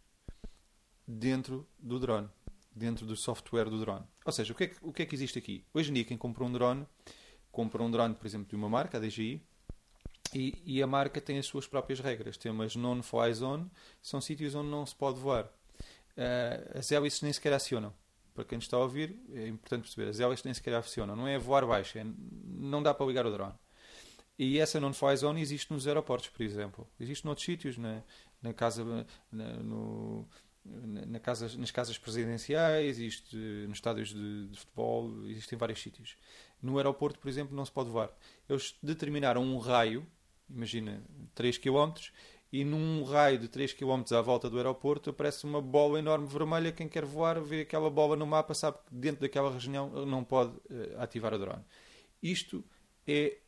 Speaker 4: dentro do drone, dentro do software do drone. Ou seja, o que é que, o que, é que existe aqui? Hoje em dia, quem compra um drone, compra um drone, por exemplo, de uma marca, a DJI, e, e, a marca tem as suas próprias regras. Tem umas non-fly zone, são sítios onde não se pode voar. Uh, as hélices nem sequer acionam. Para quem está a ouvir, é importante perceber: as hélices nem sequer acionam. Não é voar baixo, é, não dá para ligar o drone. E essa non-fly zone existe nos aeroportos, por exemplo. Existe noutros sítios, na, na casa, na, no, na casa, nas casas presidenciais, existe nos estádios de, de futebol, existem vários sítios. No aeroporto, por exemplo, não se pode voar. Eles determinaram um raio imagina, 3 km, e num raio de 3 km à volta do aeroporto aparece uma bola enorme vermelha. Quem quer voar vê aquela bola no mapa, sabe que dentro daquela região não pode uh, ativar o drone. Isto é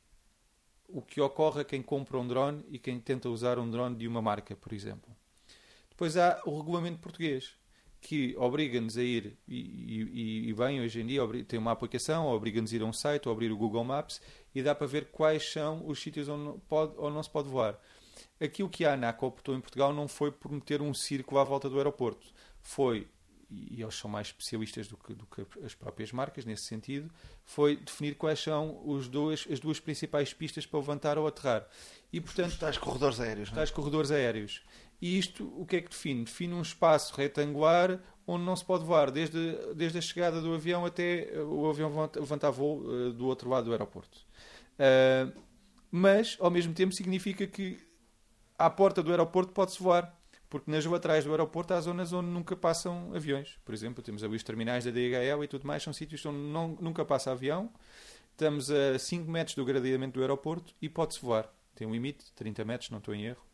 Speaker 4: o que ocorre a quem compra um drone e quem tenta usar um drone de uma marca, por exemplo. Depois há o regulamento português, que obriga-nos a ir, e, e, e, bem, hoje em dia tem uma aplicação, obriga-nos a ir a um site, ou abrir o Google Maps, e dá para ver quais são os sítios onde pode ou não se pode voar. Aqui o que a ANAC optou em Portugal não foi por meter um círculo à volta do aeroporto. Foi, e eles são mais especialistas do que, do que as próprias marcas nesse sentido, foi definir quais são os dois, as duas principais pistas para levantar ou aterrar.
Speaker 2: E, portanto, tais corredores aéreos.
Speaker 4: É? Tais corredores aéreos. E isto o que é que define? Define um espaço retangular onde não se pode voar, desde, desde a chegada do avião até o avião levantar voo uh, do outro lado do aeroporto. Uh, mas, ao mesmo tempo, significa que à porta do aeroporto pode-se voar. Porque nas laterais do aeroporto há zonas onde nunca passam aviões. Por exemplo, temos ali os terminais da DHL e tudo mais, são sítios onde não, nunca passa avião. Estamos a 5 metros do gradeamento do aeroporto e pode-se voar. Tem um limite, 30 metros, não estou em erro,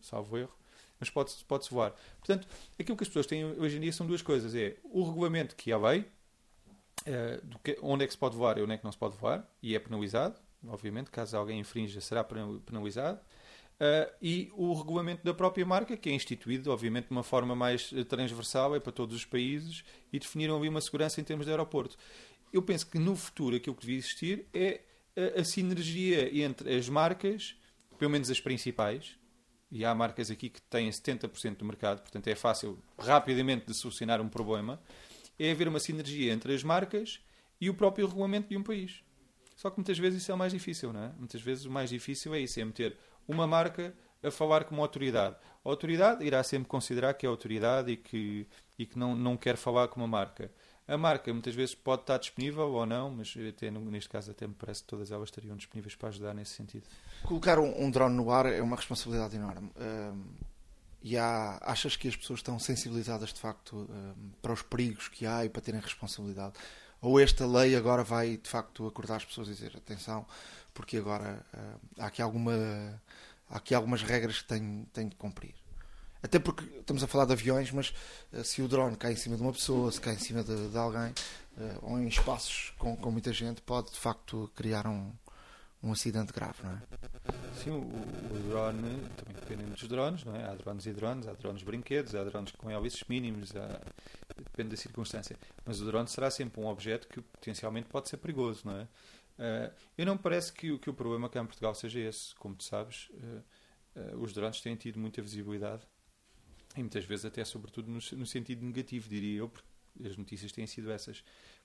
Speaker 4: salvo erro mas pode-se pode voar. Portanto, aquilo que as pessoas têm hoje em dia são duas coisas. É o regulamento que há lei, uh, que, onde é que se pode voar e onde é que não se pode voar, e é penalizado, obviamente, caso alguém infrinja, será penalizado. Uh, e o regulamento da própria marca, que é instituído, obviamente, de uma forma mais transversal, é para todos os países, e definiram ali uma segurança em termos de aeroporto. Eu penso que no futuro aquilo que devia existir é a, a sinergia entre as marcas, pelo menos as principais, e há marcas aqui que têm 70% do mercado, portanto é fácil rapidamente de solucionar um problema, é haver uma sinergia entre as marcas e o próprio regulamento de um país. Só que muitas vezes isso é o mais difícil, não é? Muitas vezes o mais difícil é isso, é meter uma marca a falar como autoridade. A autoridade irá sempre considerar que é autoridade e que, e que não, não quer falar como uma marca. A marca muitas vezes pode estar disponível ou não, mas até neste caso até me parece que todas elas estariam disponíveis para ajudar nesse sentido.
Speaker 2: Colocar um, um drone no ar é uma responsabilidade enorme. E há, achas que as pessoas estão sensibilizadas de facto para os perigos que há e para terem responsabilidade? Ou esta lei agora vai de facto acordar as pessoas e dizer atenção, porque agora uh, há, aqui alguma, há aqui algumas regras que têm, têm de cumprir? Até porque estamos a falar de aviões, mas uh, se o drone cai em cima de uma pessoa, se cai em cima de, de alguém, uh, ou em espaços com, com muita gente, pode de facto criar um, um acidente grave, não é?
Speaker 4: Sim, o, o, drone, também dependendo dos drones, não é? Há drones e drones, há drones brinquedos, há drones com hélices mínimos, há, depende da circunstância. Mas o drone será sempre um objeto que potencialmente pode ser perigoso, não é? Uh, eu não parece que, que o problema cá em Portugal seja esse. Como tu sabes, uh, uh, os drones têm tido muita visibilidade e muitas vezes até sobretudo no, no, sentido negativo, diria eu, porque as notícias têm sido essas.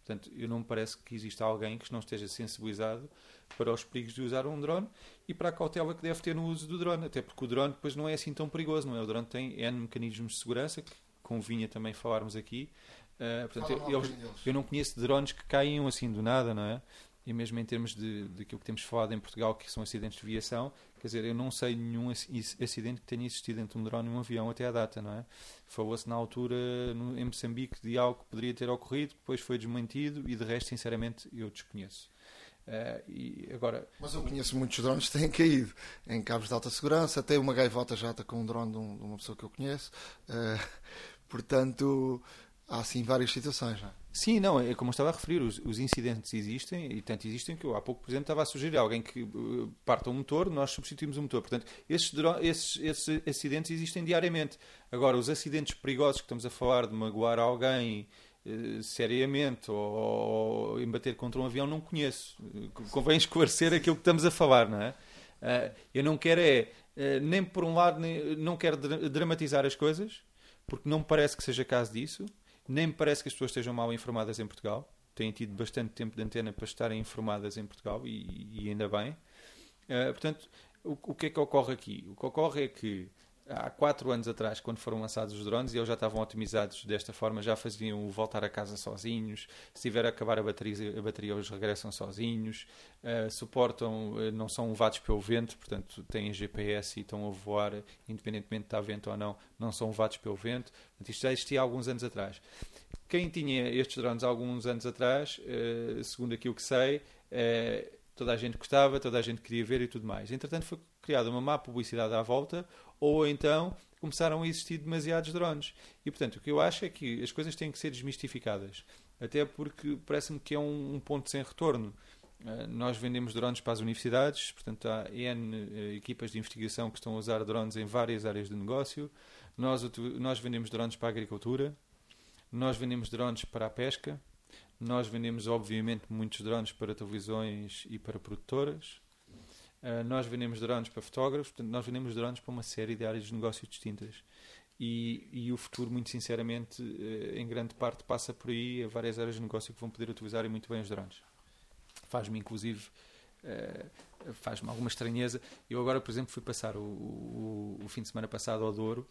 Speaker 4: Portanto, eu não me parece que exista alguém que não esteja sensibilizado para os perigos de usar um drone e para a cautela que deve ter no uso do drone, até porque o drone depois não é assim tão perigoso, não é? O drone tem N mecanismos de segurança, que convinha também falarmos aqui. Uh, portanto, eu, eu, eu, não conheço drones que caiam assim do nada, não é? E mesmo em termos de, de aquilo que temos falado em Portugal, que são acidentes de viação, quer dizer, eu não sei nenhum acidente que tenha existido entre um drone e um avião até à data, não é? Falou-se na altura no, em Moçambique de algo que poderia ter ocorrido, depois foi desmentido e de resto, sinceramente, eu desconheço. Uh, e agora,
Speaker 2: Mas eu conheço muitos drones que têm caído em cabos de alta segurança, até uma gaivota já está com um drone de, um, de uma pessoa que eu conheço. Uh, portanto, há sim várias situações. Não é?
Speaker 4: Sim, não, é como estava a referir, os, os, incidentes existem e tanto existem que eu há pouco, por exemplo, estava a sugerir alguém que uh, parta um motor, nós substituímos o motor. Portanto, esses, esses, esses, acidentes existem diariamente. Agora, os acidentes perigosos que estamos a falar de magoar alguém uh, seriamente ou, ou embater contra um avião, não conheço. Convém esclarecer aquilo que estamos a falar, não é? Uh, eu não quero é, nem por um lado, nem, não quero dramatizar as coisas, porque não me parece que seja caso disso nem me parece que as pessoas estejam mal informadas em Portugal. Têm tido bastante tempo de antena para estarem informadas em Portugal e, e ainda bem. Uh, portanto, o, o, que é que ocorre aqui? O que ocorre é que há quatro anos atrás, quando foram lançados os drones, eles já estavam otimizados desta forma, já faziam voltar a casa sozinhos, se tiver a acabar a bateria, a bateria eles regressam sozinhos, uh, suportam, uh, não são levados pelo vento, portanto têm GPS e estão a voar, independentemente de estar vento ou não, não são levados pelo vento. Portanto, isto já existia há alguns anos atrás. Quem tinha estes drones há alguns anos atrás, uh, segundo aquilo que sei, toda a gente gostava, toda a gente queria ver e tudo mais. Entretanto, foi criada uma má publicidade à volta, ou então começaram a existir demasiados drones. E portanto, o que eu acho é que as coisas têm que ser desmistificadas. Até porque parece-me que é um, um, ponto sem retorno. Uh, nós vendemos drones para as universidades, portanto, há N uh, equipas de investigação que estão a usar drones em várias áreas de negócio. Nós, nós vendemos drones para a agricultura, nós vendemos drones para a pesca, nós vendemos, obviamente, muitos drones para televisões e para produtoras. Uh, nós vendemos drones para fotógrafos, portanto, nós vendemos drones para uma série de áreas de negócio distintas. E, e o futuro, muito sinceramente, uh, em grande parte passa por aí, a várias áreas de negócio que vão poder utilizar muito bem os drones. Faz-me, inclusive, uh, faz-me alguma estranheza. Eu agora, por exemplo, fui passar o, o, o fim de semana passado ao Douro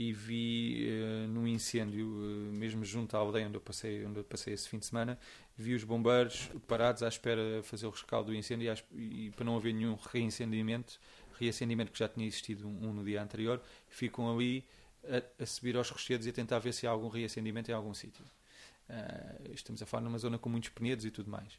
Speaker 4: e vi uh, num incêndio, uh, mesmo junto à aldeia onde eu, passei, onde eu passei esse fim de semana, vi os bombeiros parados à espera de fazer o rescaldo do incêndio e, e para não haver nenhum reincendiamento, reacendimento que já tinha existido um, um no dia anterior, ficam ali a, a, subir aos rochedos e a tentar ver se há algum reacendimento em algum sítio. Uh, estamos a falar numa zona com muitos penedos e tudo mais.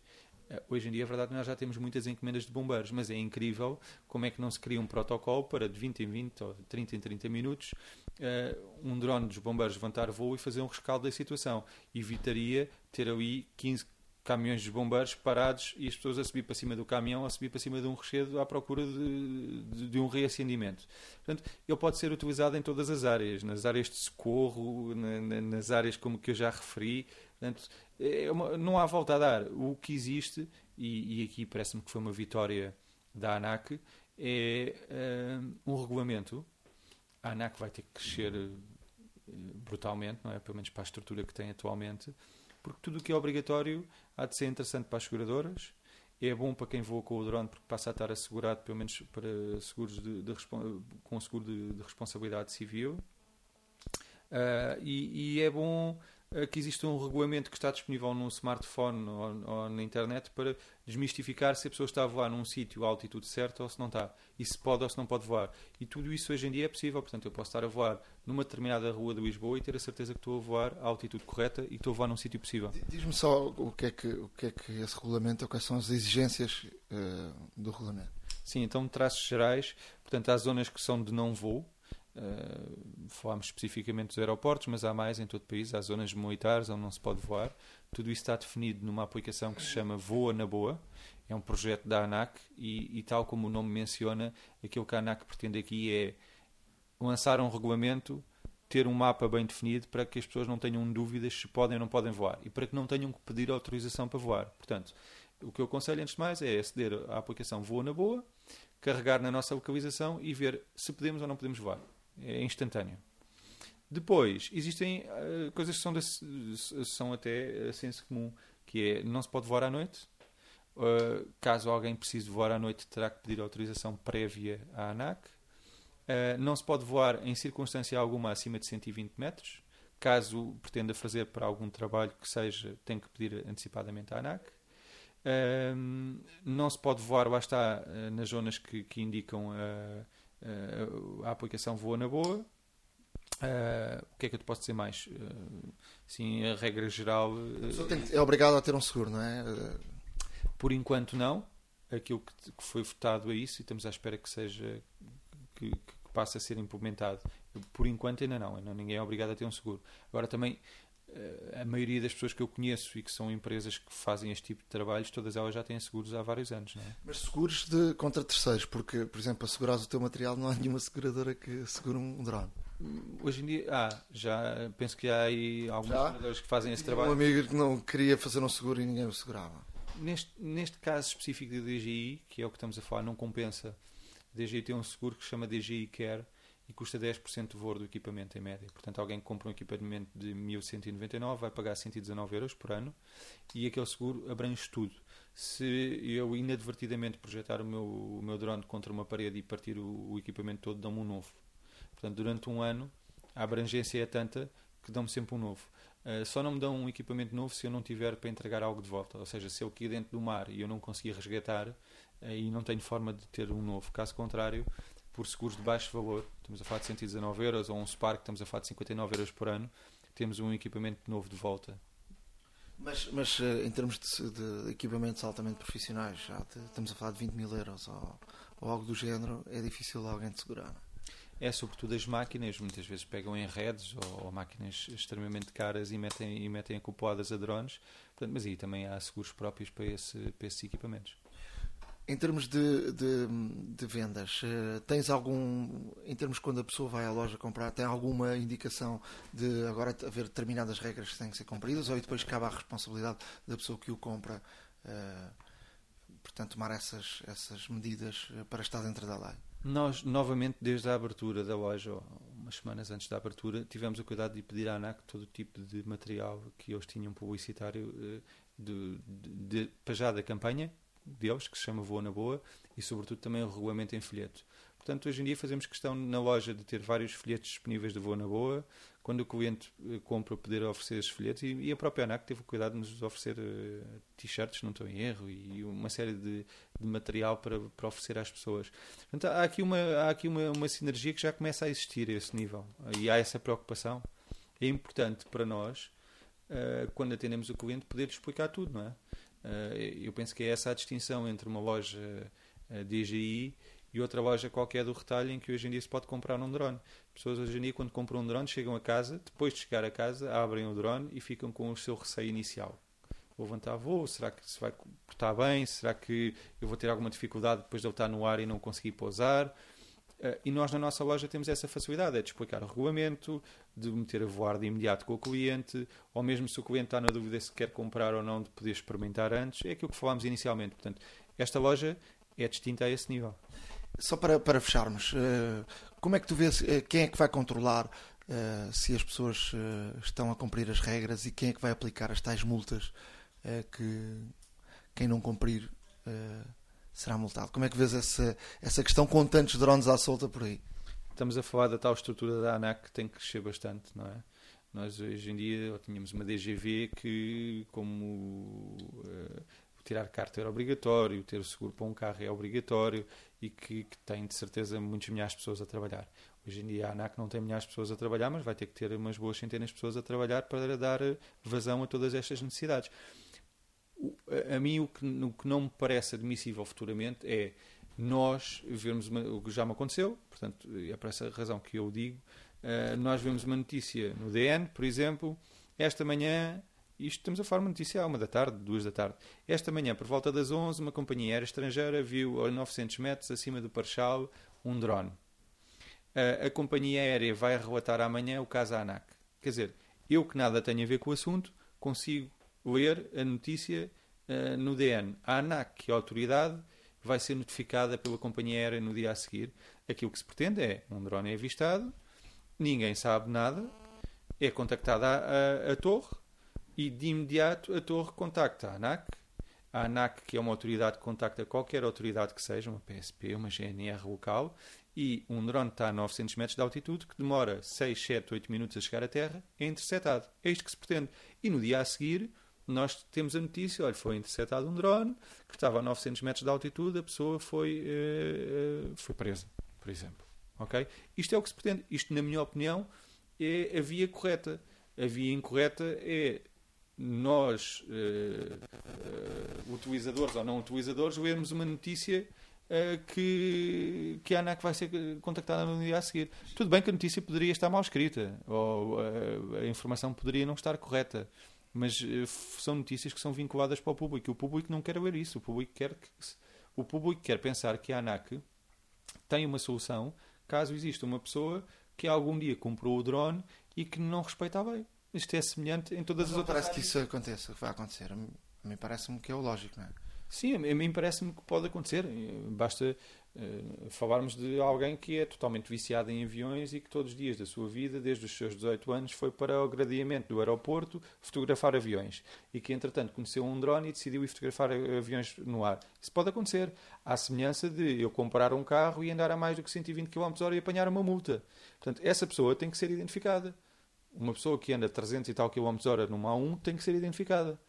Speaker 4: Eh, hoje em dia, é verdade que nós já temos muitas encomendas de bombeiros, mas é incrível como é que não se cria um protocolo para de 20 em 20 ou de 30 em 30 minutos uh, um drone dos bombeiros levantar voo e fazer um rescaldo da situação. Evitaria ter ali 15 caminhões de bombeiros parados e as pessoas a subir para cima do caminhão, a subir para cima de um rochedo à procura de, de, de, um reacendimento. Portanto, ele pode ser utilizado em todas as áreas, nas áreas de socorro, na, na, nas áreas como que eu já referi. Portanto, é não há volta a dar. O que existe, e, e aqui parece-me que foi uma vitória da ANAC, é uh, um regulamento. A ANAC vai ter que crescer uh, brutalmente, não é? pelo menos para a estrutura que tem atualmente, porque tudo o que é obrigatório há de ser interessante para as seguradoras, é bom para quem voa com o drone porque passa a estar assegurado pelo menos para seguros de, de com seguro de, de responsabilidade civil uh, e, e, é bom eh, que existe um regulamento que está disponível num smartphone ou, ou, na internet para desmistificar se a pessoa está a voar num sítio à altitude certa ou se não está. E se pode ou se não pode voar. E tudo isso hoje em dia é possível. Portanto, eu posso estar a voar numa determinada rua de Lisboa e ter a certeza que estou a voar à altitude correta e estou a voar num sítio possível.
Speaker 2: Diz-me só o que, é que, o que é que esse regulamento, ou quais são as exigências uh, do regulamento.
Speaker 4: Sim, então, traços gerais. Portanto, há zonas que são de não voo, Uh, falámos especificamente dos aeroportos, mas há mais em todo o país. Há zonas militares onde não se pode voar. Tudo isso está definido numa aplicação que se chama Voa na Boa. É um projeto da ANAC e, e, tal como o nome menciona, aquilo que a ANAC pretende aqui é lançar um regulamento, ter um mapa bem definido para que as pessoas não tenham dúvidas se podem ou não podem voar e para que não tenham que pedir autorização para voar. Portanto, o que eu aconselho antes de mais é aceder à aplicação Voa na Boa, carregar na nossa localização e ver se podemos ou não podemos voar é instantâneo. Depois, existem uh, coisas que são, de, são até uh, senso comum, que é não se pode voar à noite. Uh, caso alguém precise voar à noite, terá que pedir autorização prévia à ANAC. Não se pode voar em circunstância alguma acima de 120 metros. Caso pretenda fazer para algum trabalho que seja, tem que pedir antecipadamente à ANAC. Não se pode voar, lá está, nas zonas que, que indicam a Uh, a aplicação voa na boa. Uh, o que é que eu te posso dizer mais? Uh, sim, a regra geral.
Speaker 2: é obrigado a ter um seguro, não é?
Speaker 4: Por enquanto, não. Aquilo que, que, foi votado é isso e estamos à espera que seja. que, que passe a ser implementado. Por enquanto, ainda não. Ainda ninguém é obrigado a ter um seguro. Agora, também a maioria das pessoas que eu conheço e que são empresas que fazem este tipo de trabalhos, todas elas já têm seguros há vários anos. Não é?
Speaker 2: Mas seguros de, contra terceiros, porque, por exemplo, para o teu material não há nenhuma seguradora que segure um drone.
Speaker 4: Hoje em dia, ah, já penso que há aí alguns seguradores que fazem esse trabalho.
Speaker 2: Um amigo que não queria fazer um seguro e ninguém o segurava.
Speaker 4: Neste, neste caso específico da DGI, que é o que estamos a falar, não compensa. A DGI tem um seguro que se chama DGI Care e custa 10% do valor do equipamento em média. Portanto, alguém que compra um equipamento de 1199 vai pagar 119 euros por ano e aquele seguro abrange tudo. Se eu inadvertidamente projetar o meu, o meu drone contra uma parede e partir o, o equipamento todo, dão-me um novo. Portanto, durante um ano, a abrangência é tanta que dão-me sempre um novo. Uh, só não me dão um equipamento novo se eu não tiver para entregar algo de volta. Ou seja, se eu aqui dentro do mar e eu não conseguir resgatar e não tenho forma de ter um novo. Caso contrário, por seguros de baixo valor, estamos a falar de 119 euros, ou um Spark, estamos a falar de 59 euros por ano, temos um equipamento novo de volta.
Speaker 2: Mas, mas eh, em termos de, de, equipamentos altamente profissionais, já de, estamos a falar de 20 mil euros ou, ou, algo do género, é difícil alguém de segurar.
Speaker 4: É sobretudo as máquinas, muitas vezes pegam em redes ou, ou máquinas extremamente caras e metem, e metem acopladas a drones, Portanto, mas aí também há seguros próprios para, esse, para esses equipamentos.
Speaker 2: Em termos de, de, de, vendas, eh, tens algum, em termos quando a pessoa vai à loja comprar, tem alguma indicação de agora haver determinadas regras que têm que ser cumpridas ou depois cabe a responsabilidade da pessoa que o compra, uh, portanto, tomar essas, essas medidas eh, para estar dentro da lei?
Speaker 4: Nós, novamente, desde a abertura da loja, umas semanas antes da abertura, tivemos o cuidado de pedir à ANAC todo o tipo de material que eles tinham publicitário de, de, de, para já da campanha deles, que se chama Voa na Boa, e sobretudo também o regulamento em folheto. Portanto, hoje em dia fazemos questão na loja de ter vários folhetos disponíveis de Voa na Boa, quando o cliente eh, compra, poder oferecer esses folhetos, e, e a própria ANAC teve o cuidado de nos oferecer uh, t-shirts, não estou em erro, e uma série de, de, material para, para oferecer às pessoas. Portanto, há aqui, uma, há aqui uma, uma sinergia que já começa a existir a esse nível, e há essa preocupação. É importante para nós, uh, quando atendemos o cliente, poder explicar tudo, não é? Eh, eu penso que é essa a distinção entre uma loja eh, DGI e outra loja qualquer do retalho em que hoje em dia se pode comprar um drone. Pessoas hoje em dia, quando compram um drone, chegam a casa, depois de chegar a casa, abrem o drone e ficam com o seu receio inicial. Vou levantar voo, será que se vai portar bem? Será que eu vou ter alguma dificuldade depois de ele estar no ar e não conseguir pousar? Uh, e nós na nossa loja temos essa facilidade, é de explicar o regulamento, de meter a voar de imediato com o cliente, ou mesmo se o cliente está na dúvida se quer comprar ou não, de poder experimentar antes. É aquilo que falámos inicialmente. Portanto, esta loja é distinta a esse nível.
Speaker 2: Só para, para fecharmos, uh, como é que tu vês, uh, quem é que vai controlar se as pessoas estão a cumprir as regras e quem é que vai aplicar as tais multas que quem não cumprir será multado. Como é que vês essa, essa questão com tantos drones à solta por aí?
Speaker 4: Estamos a falar da tal estrutura da ANAC que tem que crescer bastante, não é? Nós hoje em dia tínhamos uma DGV que, como uh, tirar carta era obrigatório, ter o seguro para um carro é obrigatório e que, que, tem de certeza muitos milhares de pessoas a trabalhar. Hoje em dia a ANAC não tem milhares de pessoas a trabalhar, mas vai ter que ter umas boas centenas de pessoas a trabalhar para dar vazão a todas estas necessidades. A, mim o que, o que não me parece admissível futuramente é nós vermos uma, o que já me aconteceu, portanto, é por essa razão que eu digo, uh, nós vemos uma notícia no DN, por exemplo, esta manhã, isto estamos a notícia à uma da tarde, duas da tarde, esta manhã, por volta das 11, uma companhia aérea estrangeira viu a 900 metros acima do Parchal um drone. Uh, a companhia aérea vai relatar amanhã o caso ANAC. Quer dizer, eu que nada tenho a ver com o assunto, consigo ler a notícia uh, no DN. A ANAC, que é a autoridade, vai ser notificada pela companhia aérea no dia a seguir. Aquilo que se pretende é um drone é avistado, ninguém sabe nada, é contactada a, a, a torre e de imediato a torre contacta a ANAC. A ANAC, que é uma autoridade contacta qualquer autoridade que seja, uma PSP, uma GNR local, e um drone está a 900 metros de altitude, que demora 6, 7, 8 minutos a chegar à Terra, é interceptado. É isto que se pretende. E no dia a seguir, nós temos a notícia, olha, foi interceptado um drone que estava a 900 metros de altitude, a pessoa foi, uh, foi presa, por exemplo. Okay? Isto é o que se pretende. Isto, na minha opinião, é a via correta. A via incorreta é nós, uh, uh, utilizadores ou não utilizadores, vermos uma notícia que, que a ANAC vai ser contactada no dia a seguir. Tudo bem que a notícia poderia estar mal escrita, ou a informação poderia não estar correta mas uh, são notícias que são vinculadas para o público. O público não quer ver isso. O público quer, que, o público quer pensar que a ANAC tem uma solução caso exista uma pessoa que algum dia comprou o drone e que não respeita a lei. Isto é semelhante em todas
Speaker 2: mas
Speaker 4: as outras
Speaker 2: parece que isso aconteça, que vai acontecer. A mim parece-me que é o lógico, não é?
Speaker 4: Sim, a mim parece-me que pode acontecer. Basta uh, falarmos de alguém que é totalmente viciado em aviões e que todos os dias da sua vida, desde os seus 18 anos, foi para o gradiamento do aeroporto fotografar aviões e que, entretanto, conheceu um drone e decidiu ir fotografar aviões no ar. Isso pode acontecer. À semelhança de eu comprar um carro e andar a mais do que 120 km h e apanhar uma multa. Portanto, essa pessoa tem que ser identificada. Uma pessoa que anda 300 e tal km h numa A1 tem que ser identificada.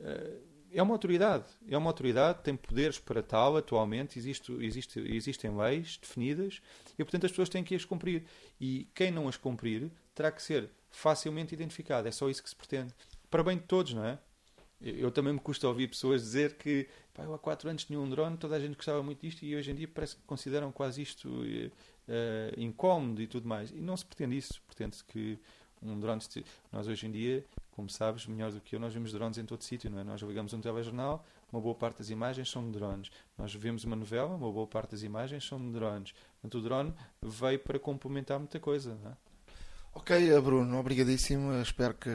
Speaker 4: Uh, é uma autoridade, é uma autoridade, tem poderes para tal atualmente, existe, existe, existem leis definidas e, portanto, as pessoas têm que as cumprir. E quem não as cumprir terá que ser facilmente identificado. É só isso que se pretende. Para bem de todos, não é? Eu também me custa ouvir pessoas dizer que pá, eu há 4 anos tinha um drone, toda a gente gostava muito disto e hoje em dia parece que consideram quase isto uh, incómodo e tudo mais. E não se pretende isso. Pretende-se que um drone. Nós hoje em dia como sabes, melhor do que eu, nós vemos drones em todo sítio, não é? Nós ligamos um telejornal, uma boa parte das imagens são de drones. Nós vemos uma novela, uma boa parte das imagens são de drones. Portanto, o drone veio para complementar muita coisa, não é?
Speaker 2: Ok, Bruno, obrigadíssimo. espero que,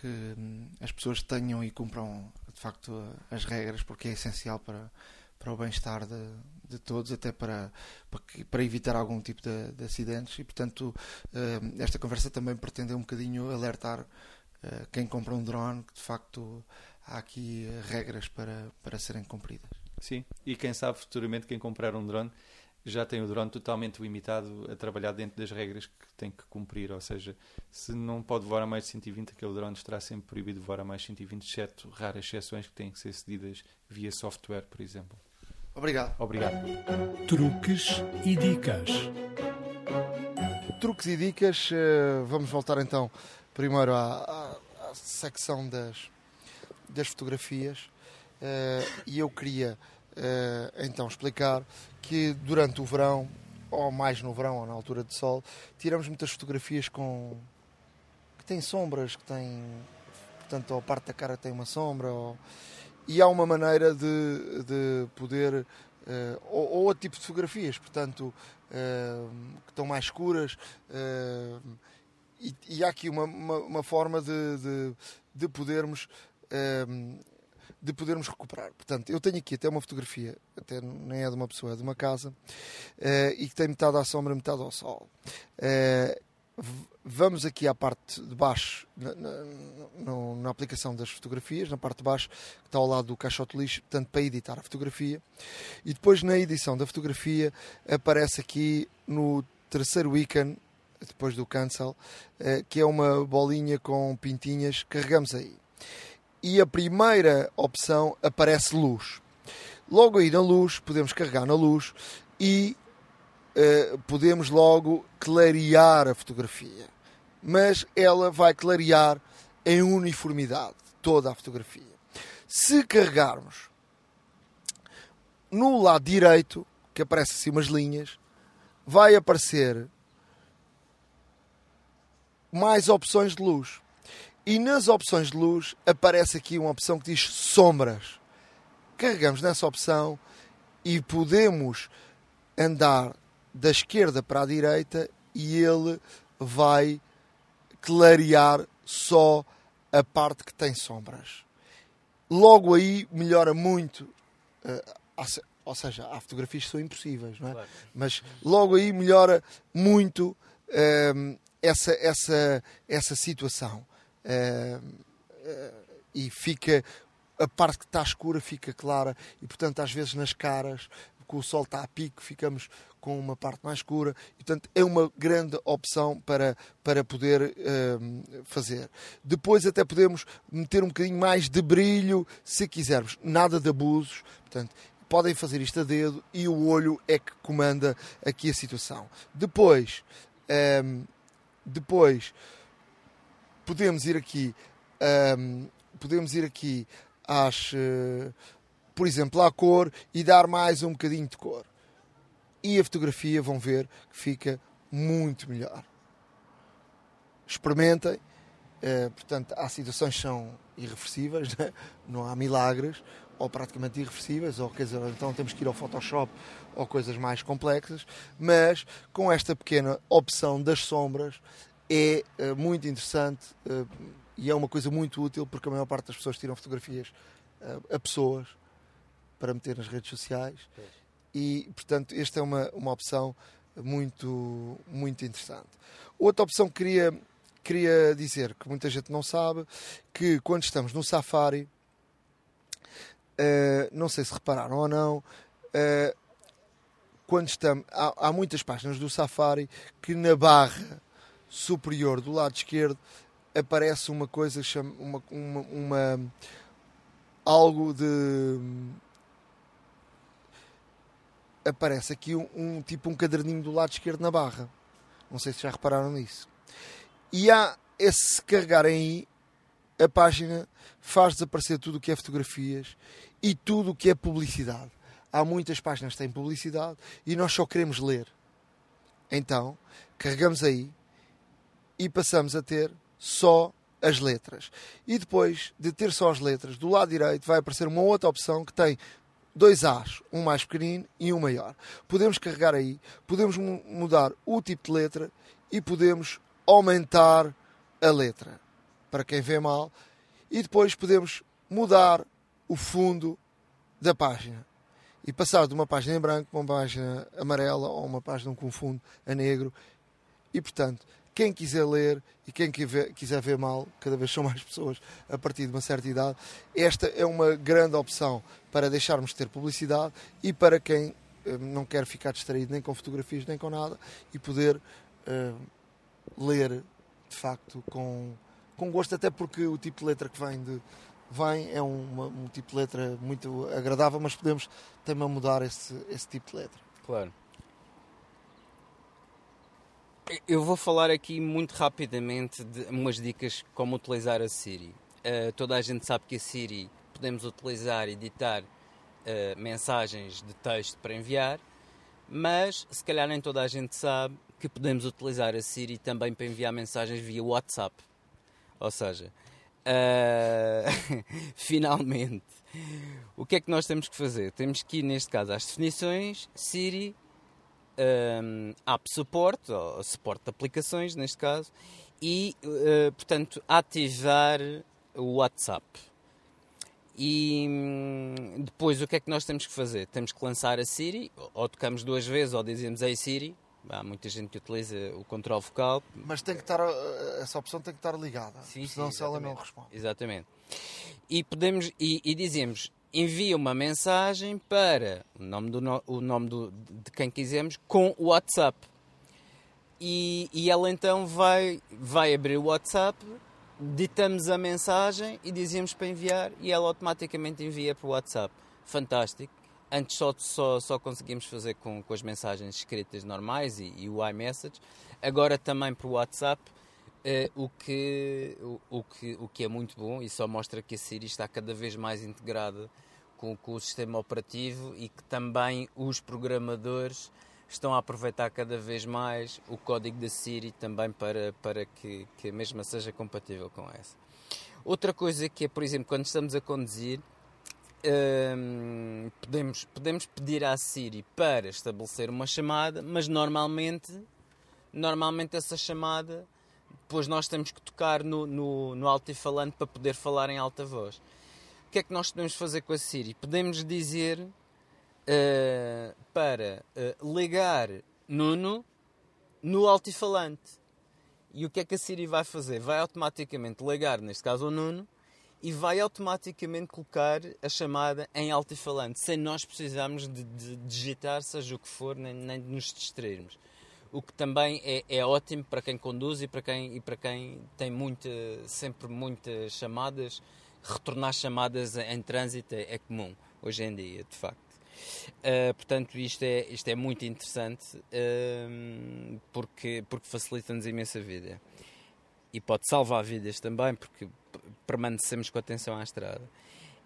Speaker 2: que as pessoas tenham e cumpram, de facto, as regras, porque é essencial para, para o bem-estar de, de todos, até para, para, evitar algum tipo de, de acidentes. E, portanto, uh, esta conversa também pretende um bocadinho alertar uh, quem compra um drone que, de facto, há aqui regras para, para serem cumpridas.
Speaker 4: Sim, e quem sabe futuramente quem comprar um drone já tem o drone totalmente limitado a trabalhar dentro das regras que tem que cumprir, ou seja, se não pode voar a mais de 120, aquele drone estará sempre proibido de voar a mais de 120, exceto raras exceções que têm que ser cedidas via software, por exemplo.
Speaker 2: Obrigado.
Speaker 4: Obrigado.
Speaker 1: Truques e dicas.
Speaker 2: Truques e dicas. Eh, vamos voltar então primeiro à, à, à secção das, das fotografias. Eh, e eu queria eh, então explicar que durante o verão, ou mais no verão, ou na altura de sol, tiramos muitas fotografias com que têm sombras, que têm portanto, a parte da cara tem uma sombra, ou e há uma maneira de, de poder. Uh, ou, ou outro tipo de fotografias, portanto, uh, que estão mais escuras. Uh, e, e, há aqui uma, uma, uma forma de, de, de podermos de podermos recuperar. Portanto, eu tenho aqui até uma fotografia, até nem é de uma pessoa, é de uma casa, e que tem metade à sombra, metade ao sol vamos aqui à parte de baixo, na, na, na, aplicação das fotografias, na parte de baixo, que está ao lado do caixote lixo, portanto, para editar a fotografia. E depois, na edição da fotografia, aparece aqui no terceiro ícone depois do cancel, uh, que é uma bolinha com pintinhas, carregamos aí. E a primeira opção aparece luz. Logo aí na luz, podemos carregar na luz e podemos logo clarear a fotografia. Mas ela vai clarear em uniformidade toda a fotografia. Se carregarmos no lado direito, que aparece assim umas linhas, vai aparecer mais opções de luz. E nas opções de luz aparece aqui uma opção que diz sombras. Carregamos nessa opção e podemos andar da esquerda para a direita e ele vai clarear só a parte que tem sombras. Logo aí melhora muito, uh, ou seja, há fotografias que são impossíveis, não é? Claro. Mas logo aí melhora muito uh, essa, essa, essa situação. Uh, e fica a parte que está escura fica clara e portanto às vezes nas caras que o sol está a pico ficamos com uma parte mais escura e portanto é uma grande opção para, para poder uh, fazer. Depois até podemos meter um bocadinho mais de brilho se quisermos, nada de abusos, portanto podem fazer isto a dedo e o olho é que comanda aqui a situação. Depois, um, depois podemos ir aqui, um, podemos ir aqui às, uh, por exemplo, à cor e dar mais um bocadinho de cor e a fotografia vão ver que fica muito melhor. Experimentem. Uh, portanto, há situações que são irreversíveis, *laughs* né? não há milagres, ou praticamente irreversíveis, ou quer dizer, então temos que ir ao Photoshop ou coisas mais complexas, mas com esta pequena opção das sombras é uh, muito interessante uh, e é uma coisa muito útil porque a maior parte das pessoas tiram fotografias a pessoas para meter nas redes sociais e, portanto, esta é uma, uma opção muito, muito interessante. Outra opção que queria, queria dizer, que muita gente não sabe, que quando estamos no Safari, uh, não sei se repararam ou não, uh, quando estamos, há, há, muitas páginas do Safari que na barra superior do lado esquerdo aparece uma coisa, chama, uma, uma, uma algo de aparece aqui um, um, tipo um caderninho do lado esquerdo na barra. Não sei se já repararam nisso. E há esse se carregarem aí, a página faz desaparecer tudo o que é fotografias e tudo o que é publicidade. Há muitas páginas que têm publicidade e nós só queremos ler. Então, carregamos aí e passamos a ter só as letras. E depois de ter só as letras, do lado direito vai aparecer uma outra opção que tem dois As, um mais pequenino e um maior. Podemos carregar aí, podemos mudar o tipo de letra e podemos aumentar a letra para quem vê mal. E depois podemos mudar o fundo da página. E passar de uma página em branco para uma página amarela ou uma página com fundo a negro. E portanto quem quiser ler e quem quiser ver mal, cada vez são mais pessoas a partir de uma certa idade, esta é uma grande opção para deixarmos de ter publicidade e para quem uh, não quer ficar distraído nem com fotografias nem com nada e poder uh, ler de facto com, com gosto, até porque o tipo de letra que vem de vem é uma, um tipo de letra muito agradável, mas podemos também mudar esse, esse tipo de letra.
Speaker 3: Claro. Eu vou falar aqui muito rapidamente de umas dicas como utilizar a Siri. Uh, toda a gente sabe que a Siri podemos utilizar e editar uh, mensagens de texto para enviar, mas se calhar nem toda a gente sabe que podemos utilizar a Siri também para enviar mensagens via WhatsApp. Ou seja, uh, *laughs* finalmente, o que é que nós temos que fazer? Temos que ir, neste caso, às definições, Siri um, app support, ou suporte de aplicações neste caso, e uh, portanto ativar o WhatsApp. E hum, depois o que é que nós temos que fazer? Temos que lançar a Siri, ou tocamos duas vezes, ou dizemos Ei Siri. Há muita gente que utiliza o controle vocal.
Speaker 2: Mas tem que estar, eh, essa opção tem que estar ligada, sim, senão sim, se ela não responde.
Speaker 3: Exatamente. E, podemos, e, e dizemos envia uma mensagem para o nome, do, o nome do, de quem quisermos com o WhatsApp. e, e ela então vai, vai abrir o WhatsApp, ditamos a mensagem e dizemos para enviar e ela automaticamente envia para o WhatsApp. Fantástico. Antes só, só, só conseguimos fazer com, com as mensagens escritas normais e, e o iMessage. Agora também para o WhatsApp, uh, o, que, o, o, que, o que é muito bom e só mostra que a Siri está cada vez mais integrada com, com o sistema operativo e que também os programadores estão a aproveitar cada vez mais o código da Siri também para, para que, que a mesma seja compatível com essa. Outra coisa que é, por exemplo, quando estamos a conduzir, hum, podemos, podemos pedir à Siri para estabelecer uma chamada, mas normalmente, normalmente essa chamada, depois nós temos que tocar no, no, no altifalante para poder falar em alta voz. O que é que nós podemos fazer com a Siri? Podemos dizer uh, para uh, ligar Nuno no altifalante. E o que é que a Siri vai fazer? Vai automaticamente ligar, neste caso, o Nuno e vai automaticamente colocar a chamada em altifalante, sem nós precisarmos de, de digitar, seja o que for, nem, nem de nos distrairmos. O que também é, é, ótimo para quem conduz e para quem, e para quem tem muita, sempre muitas chamadas. Retornar chamadas em trânsito é, é comum hoje em dia, de facto. Uh, portanto, isto é, isto é muito interessante uh, porque, porque facilita-nos imensa vida. E pode salvar vidas também, porque permanecemos com atenção à estrada.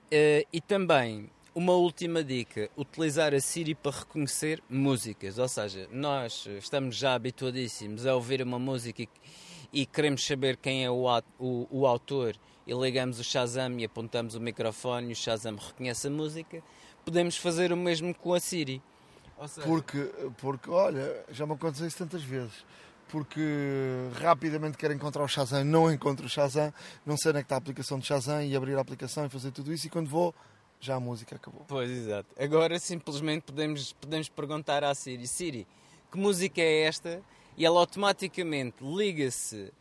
Speaker 3: Uh, e também, uma última dica: utilizar a Siri para reconhecer músicas. Ou seja, nós estamos já habituadíssimos a ouvir uma música e, e queremos saber quem é o, o, o autor e ligamos o Shazam e apontamos o microfone e o Shazam reconhece a música podemos fazer o mesmo com a Siri.
Speaker 2: Seja... Porque, porque, olha, já me aconteceu isso tantas vezes. Porque rapidamente quero encontrar o Shazam, não encontro o Shazam, não sei onde é que está a aplicação de Shazam e abrir a aplicação e fazer tudo isso. E quando vou, já a música acabou.
Speaker 3: Pois, exato. Agora simplesmente podemos, podemos perguntar à Siri: Siri, que música é esta? E ela automaticamente liga-se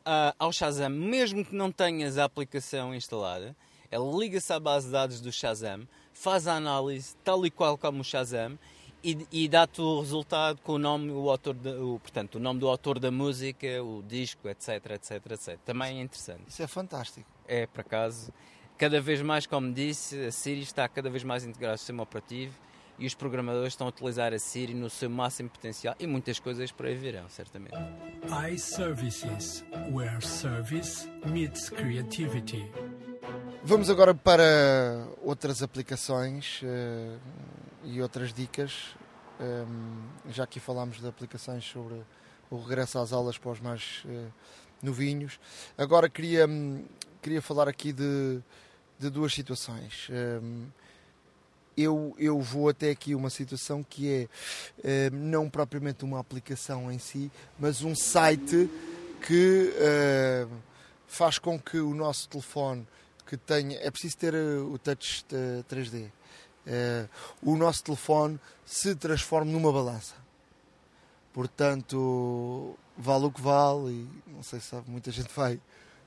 Speaker 3: uh, ao Shazam, mesmo que não tenhas a aplicação instalada. Ela liga-se à base de dados do Shazam, faz a análise tal e qual como o Shazam e, e dá-te o resultado com o nome, o autor de, o, portanto, o nome do autor da música, o disco, etc, etc, etc. Também é interessante.
Speaker 2: Isso é fantástico.
Speaker 3: É, por acaso. Cada vez mais, como disse, a Siri está cada vez mais integrada no sistema operativo e os programadores estão a utilizar a Siri no seu máximo potencial e muitas coisas por aí virão, certamente.
Speaker 1: iServices, where service meets creativity.
Speaker 2: Vamos agora para outras aplicações uh, e outras dicas. Um, ehm, já aqui falámos de aplicações sobre o regresso às aulas para os mais uh, novinhos. Agora queria, queria falar aqui de, de duas situações. Um, ehm, eu, eu vou até aqui uma situação que é uh, não propriamente uma aplicação em si, mas um site que uh, faz com que o nosso telefone que tenha. É preciso ter eh, o touch 3D. Uh, eh, o nosso telefone se transforma numa balança. Portanto, vale o que vale, e não sei se sabe, muita gente vai,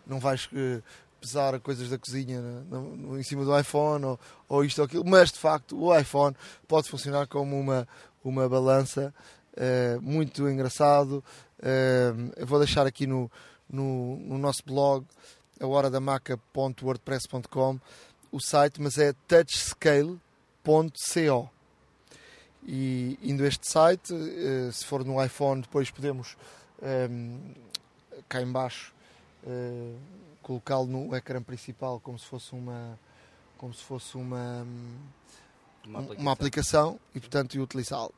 Speaker 2: não vai uh, pesar coisas da cozinha no, no, em cima do iPhone ou, ou isto ou aquilo, mas de facto o iPhone pode funcionar como uma, uma balança uh, muito engraçado. eu vou deixar aqui no, no, no nosso blog a horadamaca.wordpress.com o site, mas é touchscale.co. E indo a este site, eh, se for no iPhone, depois podemos cá embaixo colocá-lo no ecrã principal como se fosse uma como se fosse uma uma aplicação, uma aplicação e portanto utilizá-lo.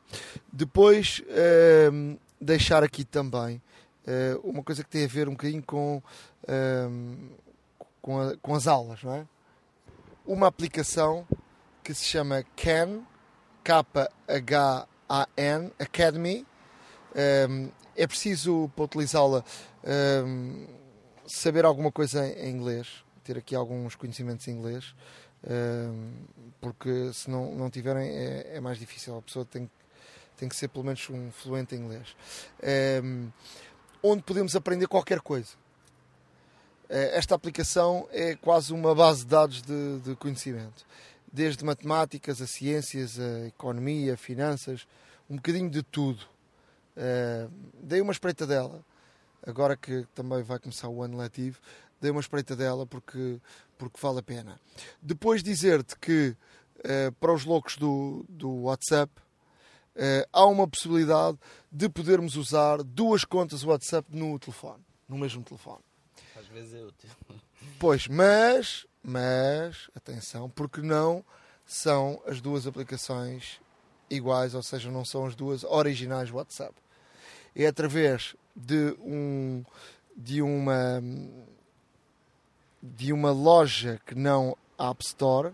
Speaker 2: Depois uh, deixar aqui também uh, uma coisa que tem a ver um bocadinho com, uh, com, a, com, as aulas, não é? Uma aplicação que se chama Can, K-H-A-N, Academy. Um, é preciso, para utilizá-la, um, saber alguma coisa em inglês, ter aqui alguns conhecimentos em inglês, um, porque se não, não tiverem é, é, mais difícil. A pessoa tem, tem que ser pelo menos um fluente em inglês. Um, onde podemos aprender qualquer coisa. Eh, esta aplicação é quase uma base de dados de, de conhecimento, desde matemáticas, a ciências, a economia, a finanças, um bocadinho de tudo. Uh, dei uma espreita dela, agora que também vai começar o ano letivo, dei uma espreita dela porque, porque vale a pena. Depois dizer-te que uh, para os loucos do, do WhatsApp uh, há uma possibilidade de podermos usar duas contas WhatsApp no telefone, no mesmo telefone.
Speaker 3: Às vezes é útil.
Speaker 2: Pois, mas, mas, atenção, porque não são as duas aplicações iguais, ou seja, não são as duas originais WhatsApp. É através de um de uma de uma loja que não App Store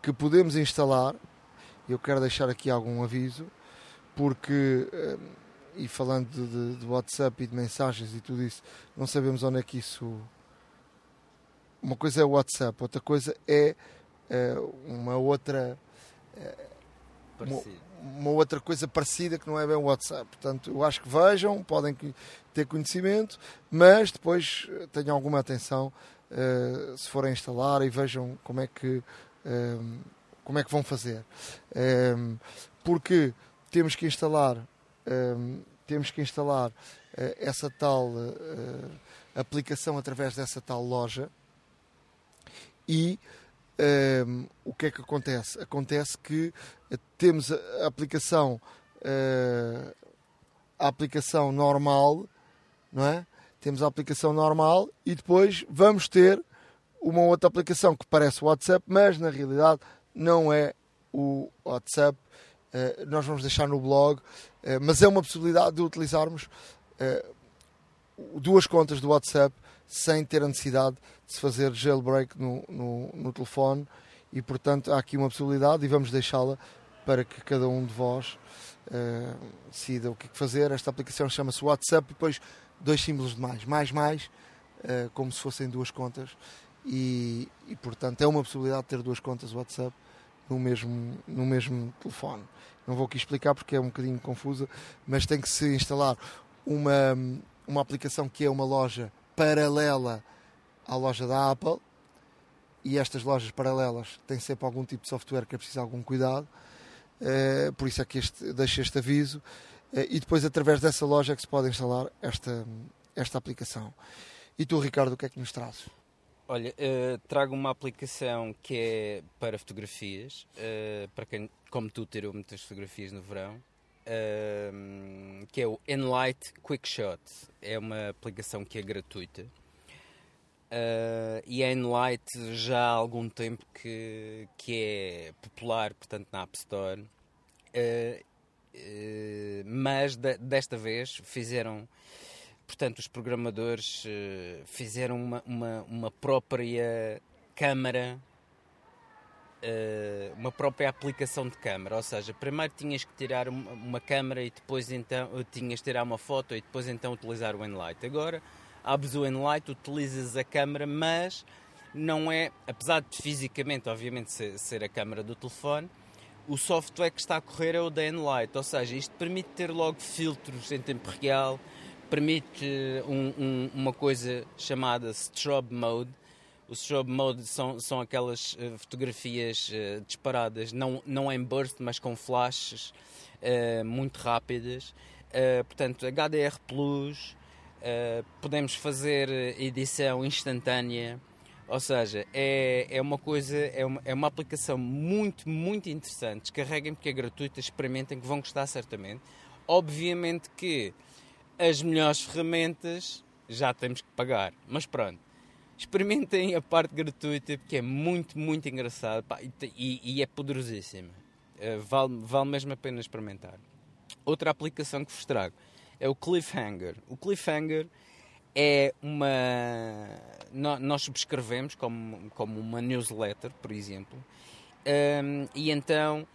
Speaker 2: que podemos instalar. Eu quero deixar aqui algum aviso, porque eh, e falando de, de, WhatsApp e de mensagens e tudo isso, não sabemos onde é que isso. Uma coisa é o WhatsApp, outra coisa é uh, uma outra. Uh, uma, outra coisa parecida que não é bem o WhatsApp. Portanto, eu acho que vejam, podem ter conhecimento, mas depois tenham alguma atenção uh, se forem instalar e vejam como é que, como é que vão fazer. porque temos que instalar um, temos que instalar uh, essa tal uh, aplicação através dessa tal loja e um, o que é que acontece? Acontece que temos a aplicação uh, a aplicação normal, não é? Temos a aplicação normal e depois vamos ter uma outra aplicação que parece o WhatsApp, mas na realidade não é o WhatsApp, eh, nós vamos deixar no blog, eh, mas é uma possibilidade de utilizarmos duas contas do WhatsApp sem ter a necessidade de se fazer jailbreak no, no, no telefone e portanto há aqui uma possibilidade e vamos deixá-la para que cada um de vós uh, decida o que fazer. Esta aplicação chama-se WhatsApp e depois dois símbolos de mais, mais, mais, uh, como se fossem duas contas e, e portanto é uma possibilidade de ter duas contas WhatsApp no mesmo, no mesmo telefone. Não vou aqui explicar porque é um bocadinho confusa, mas tem que se instalar uma, uma aplicação que é uma loja paralela à loja da Apple e estas lojas paralelas têm sempre algum tipo de software que é preciso algum cuidado, uh, por isso é que este, deixo este aviso. Uh, e depois, através dessa loja, é que se pode instalar esta, esta aplicação. E tu, Ricardo, o que é que nos trazes?
Speaker 3: Olha, uh, trago uma aplicação que é para fotografias, para quem, como tu, tirou muitas fotografias no verão, uh, que é o Enlight Quick Shot. É uma aplicação que é gratuita. e a Enlight já há algum tempo que, que é popular, portanto, na App Store. mas de, desta vez fizeram portanto, os programadores uh, fizeram uma, uma, uma, própria câmara, uh, uma própria aplicação de câmara. Ou seja, primeiro tinhas que tirar uma, uma câmara e depois então tinhas que tirar uma foto e depois então utilizar o Enlight. Agora abres o Enlight, utilizas a câmara, mas não é, apesar de fisicamente, obviamente, ser, ser a câmara do telefone, o software que está a correr é o da Enlight, ou seja, isto permite ter logo filtros em tempo real, permite um, um, uma coisa chamada strobe mode. O strobe mode são, são aquelas uh, fotografias uh, disparadas, não, não em burst, mas com flashes uh, muito rápidas. portanto, HDR Plus, podemos fazer edição instantânea. Ou seja, é, é uma coisa, é uma, é uma aplicação muito, muito interessante. Descarreguem porque é gratuita, experimentem que vão gostar certamente. Obviamente que as melhores ferramentas já temos que pagar. Mas pronto, experimentem a parte gratuita porque é muito, muito engraçado pá, e, e, é poderosíssima. Uh, vale, vale mesmo a pena experimentar. Outra aplicação que vos trago é o Cliffhanger. O Cliffhanger é uma. Nós subscrevemos como, como uma newsletter, por exemplo, um, e então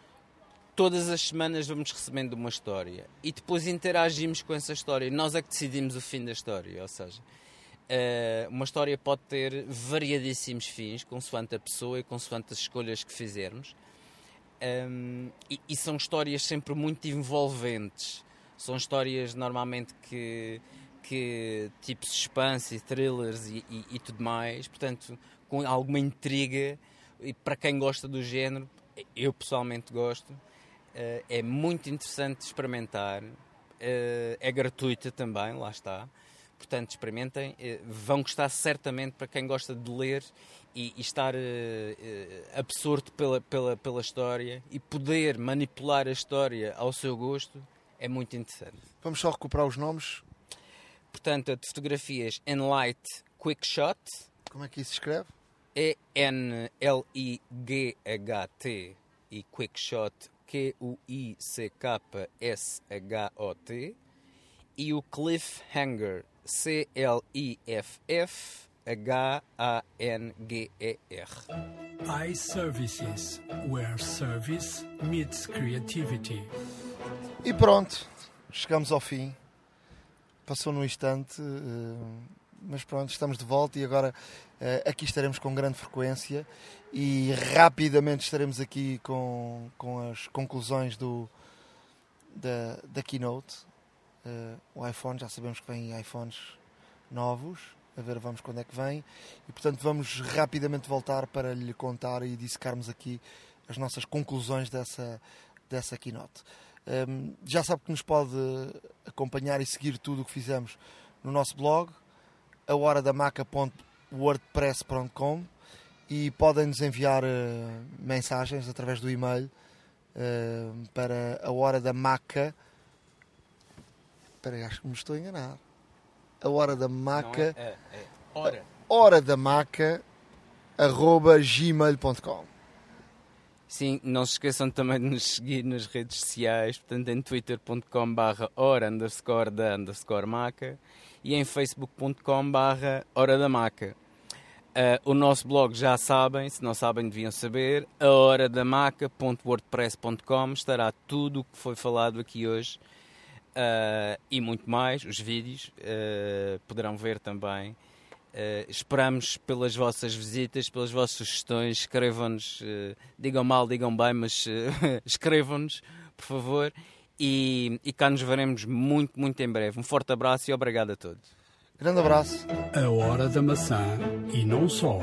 Speaker 3: todas as semanas vamos recebendo uma história e depois interagimos com essa história. Nós é que decidimos o fim da história, ou seja, uh, uma história pode ter variadíssimos fins, consoante a pessoa e consoante as escolhas que fizermos. Um, e, e, são histórias sempre muito envolventes. São histórias normalmente que, que tipo suspense thrillers e, e, e tudo mais, portanto, com alguma intriga. E para quem gosta do género, eu pessoalmente gosto. Uh, é muito interessante experimentar. eh, é gratuita também, lá está. Portanto, experimentem. eh, Vão gostar certamente para quem gosta de ler e, e estar eh, absorto pela, pela, pela história e poder manipular a história ao seu gosto é muito interessante.
Speaker 2: Vamos só recuperar os nomes.
Speaker 3: Portanto, de fotografias Enlight Quick Shot
Speaker 2: Como é que isso se escreve?
Speaker 3: é N-L-I-G-H-T e Quick Shot Q-U-I-C-K-S-H-O-T e o Cliffhanger C-L-I-F-F-H-A-N-G-E-R.
Speaker 1: iServices, where service meets creativity.
Speaker 2: E pronto, chegamos ao fim. Passou num instante, eh, mas pronto, estamos de volta e agora eh, aqui estaremos com grande frequência e rapidamente estaremos aqui com, com as conclusões do, da, da keynote. Eh, o iPhone, já sabemos que vem iPhones novos, a ver vamos quando é que vem e portanto vamos rapidamente voltar para lhe contar e dissecarmos aqui as nossas conclusões dessa, dessa keynote. Um, já sabe que nos pode acompanhar e seguir tudo o que fizemos no nosso blog, a horadamaca.wordpress.com e podem nos enviar uh, mensagens através do e-mail uh, para a hora da maca. Espera aí, acho que me estou a enganar. A hora da maca,
Speaker 3: Não é? É, é. Ora.
Speaker 2: hora da maca, arroba gmail.com.
Speaker 3: Sim, não se esqueçam também de nos seguir nas redes sociais, portanto em twitter.com barra hora underscore da underscore maca e em facebook.com barra hora da maca. Ah, o nosso blog já sabem, se não sabem deviam saber, a hora da maca.wordpress.com estará tudo o que foi falado aqui hoje ah, e muito mais, os vídeos ah, poderão ver também. Uh, esperamos pelas vossas visitas, pelas vossas sugestões. Escrevam-nos, uh, digam mal, digam bem, mas uh, *laughs* escrevam-nos, por favor. E, e cá nos veremos muito, muito em breve. Um forte abraço e obrigado a todos.
Speaker 2: Grande abraço.
Speaker 1: A hora da maçã e não só.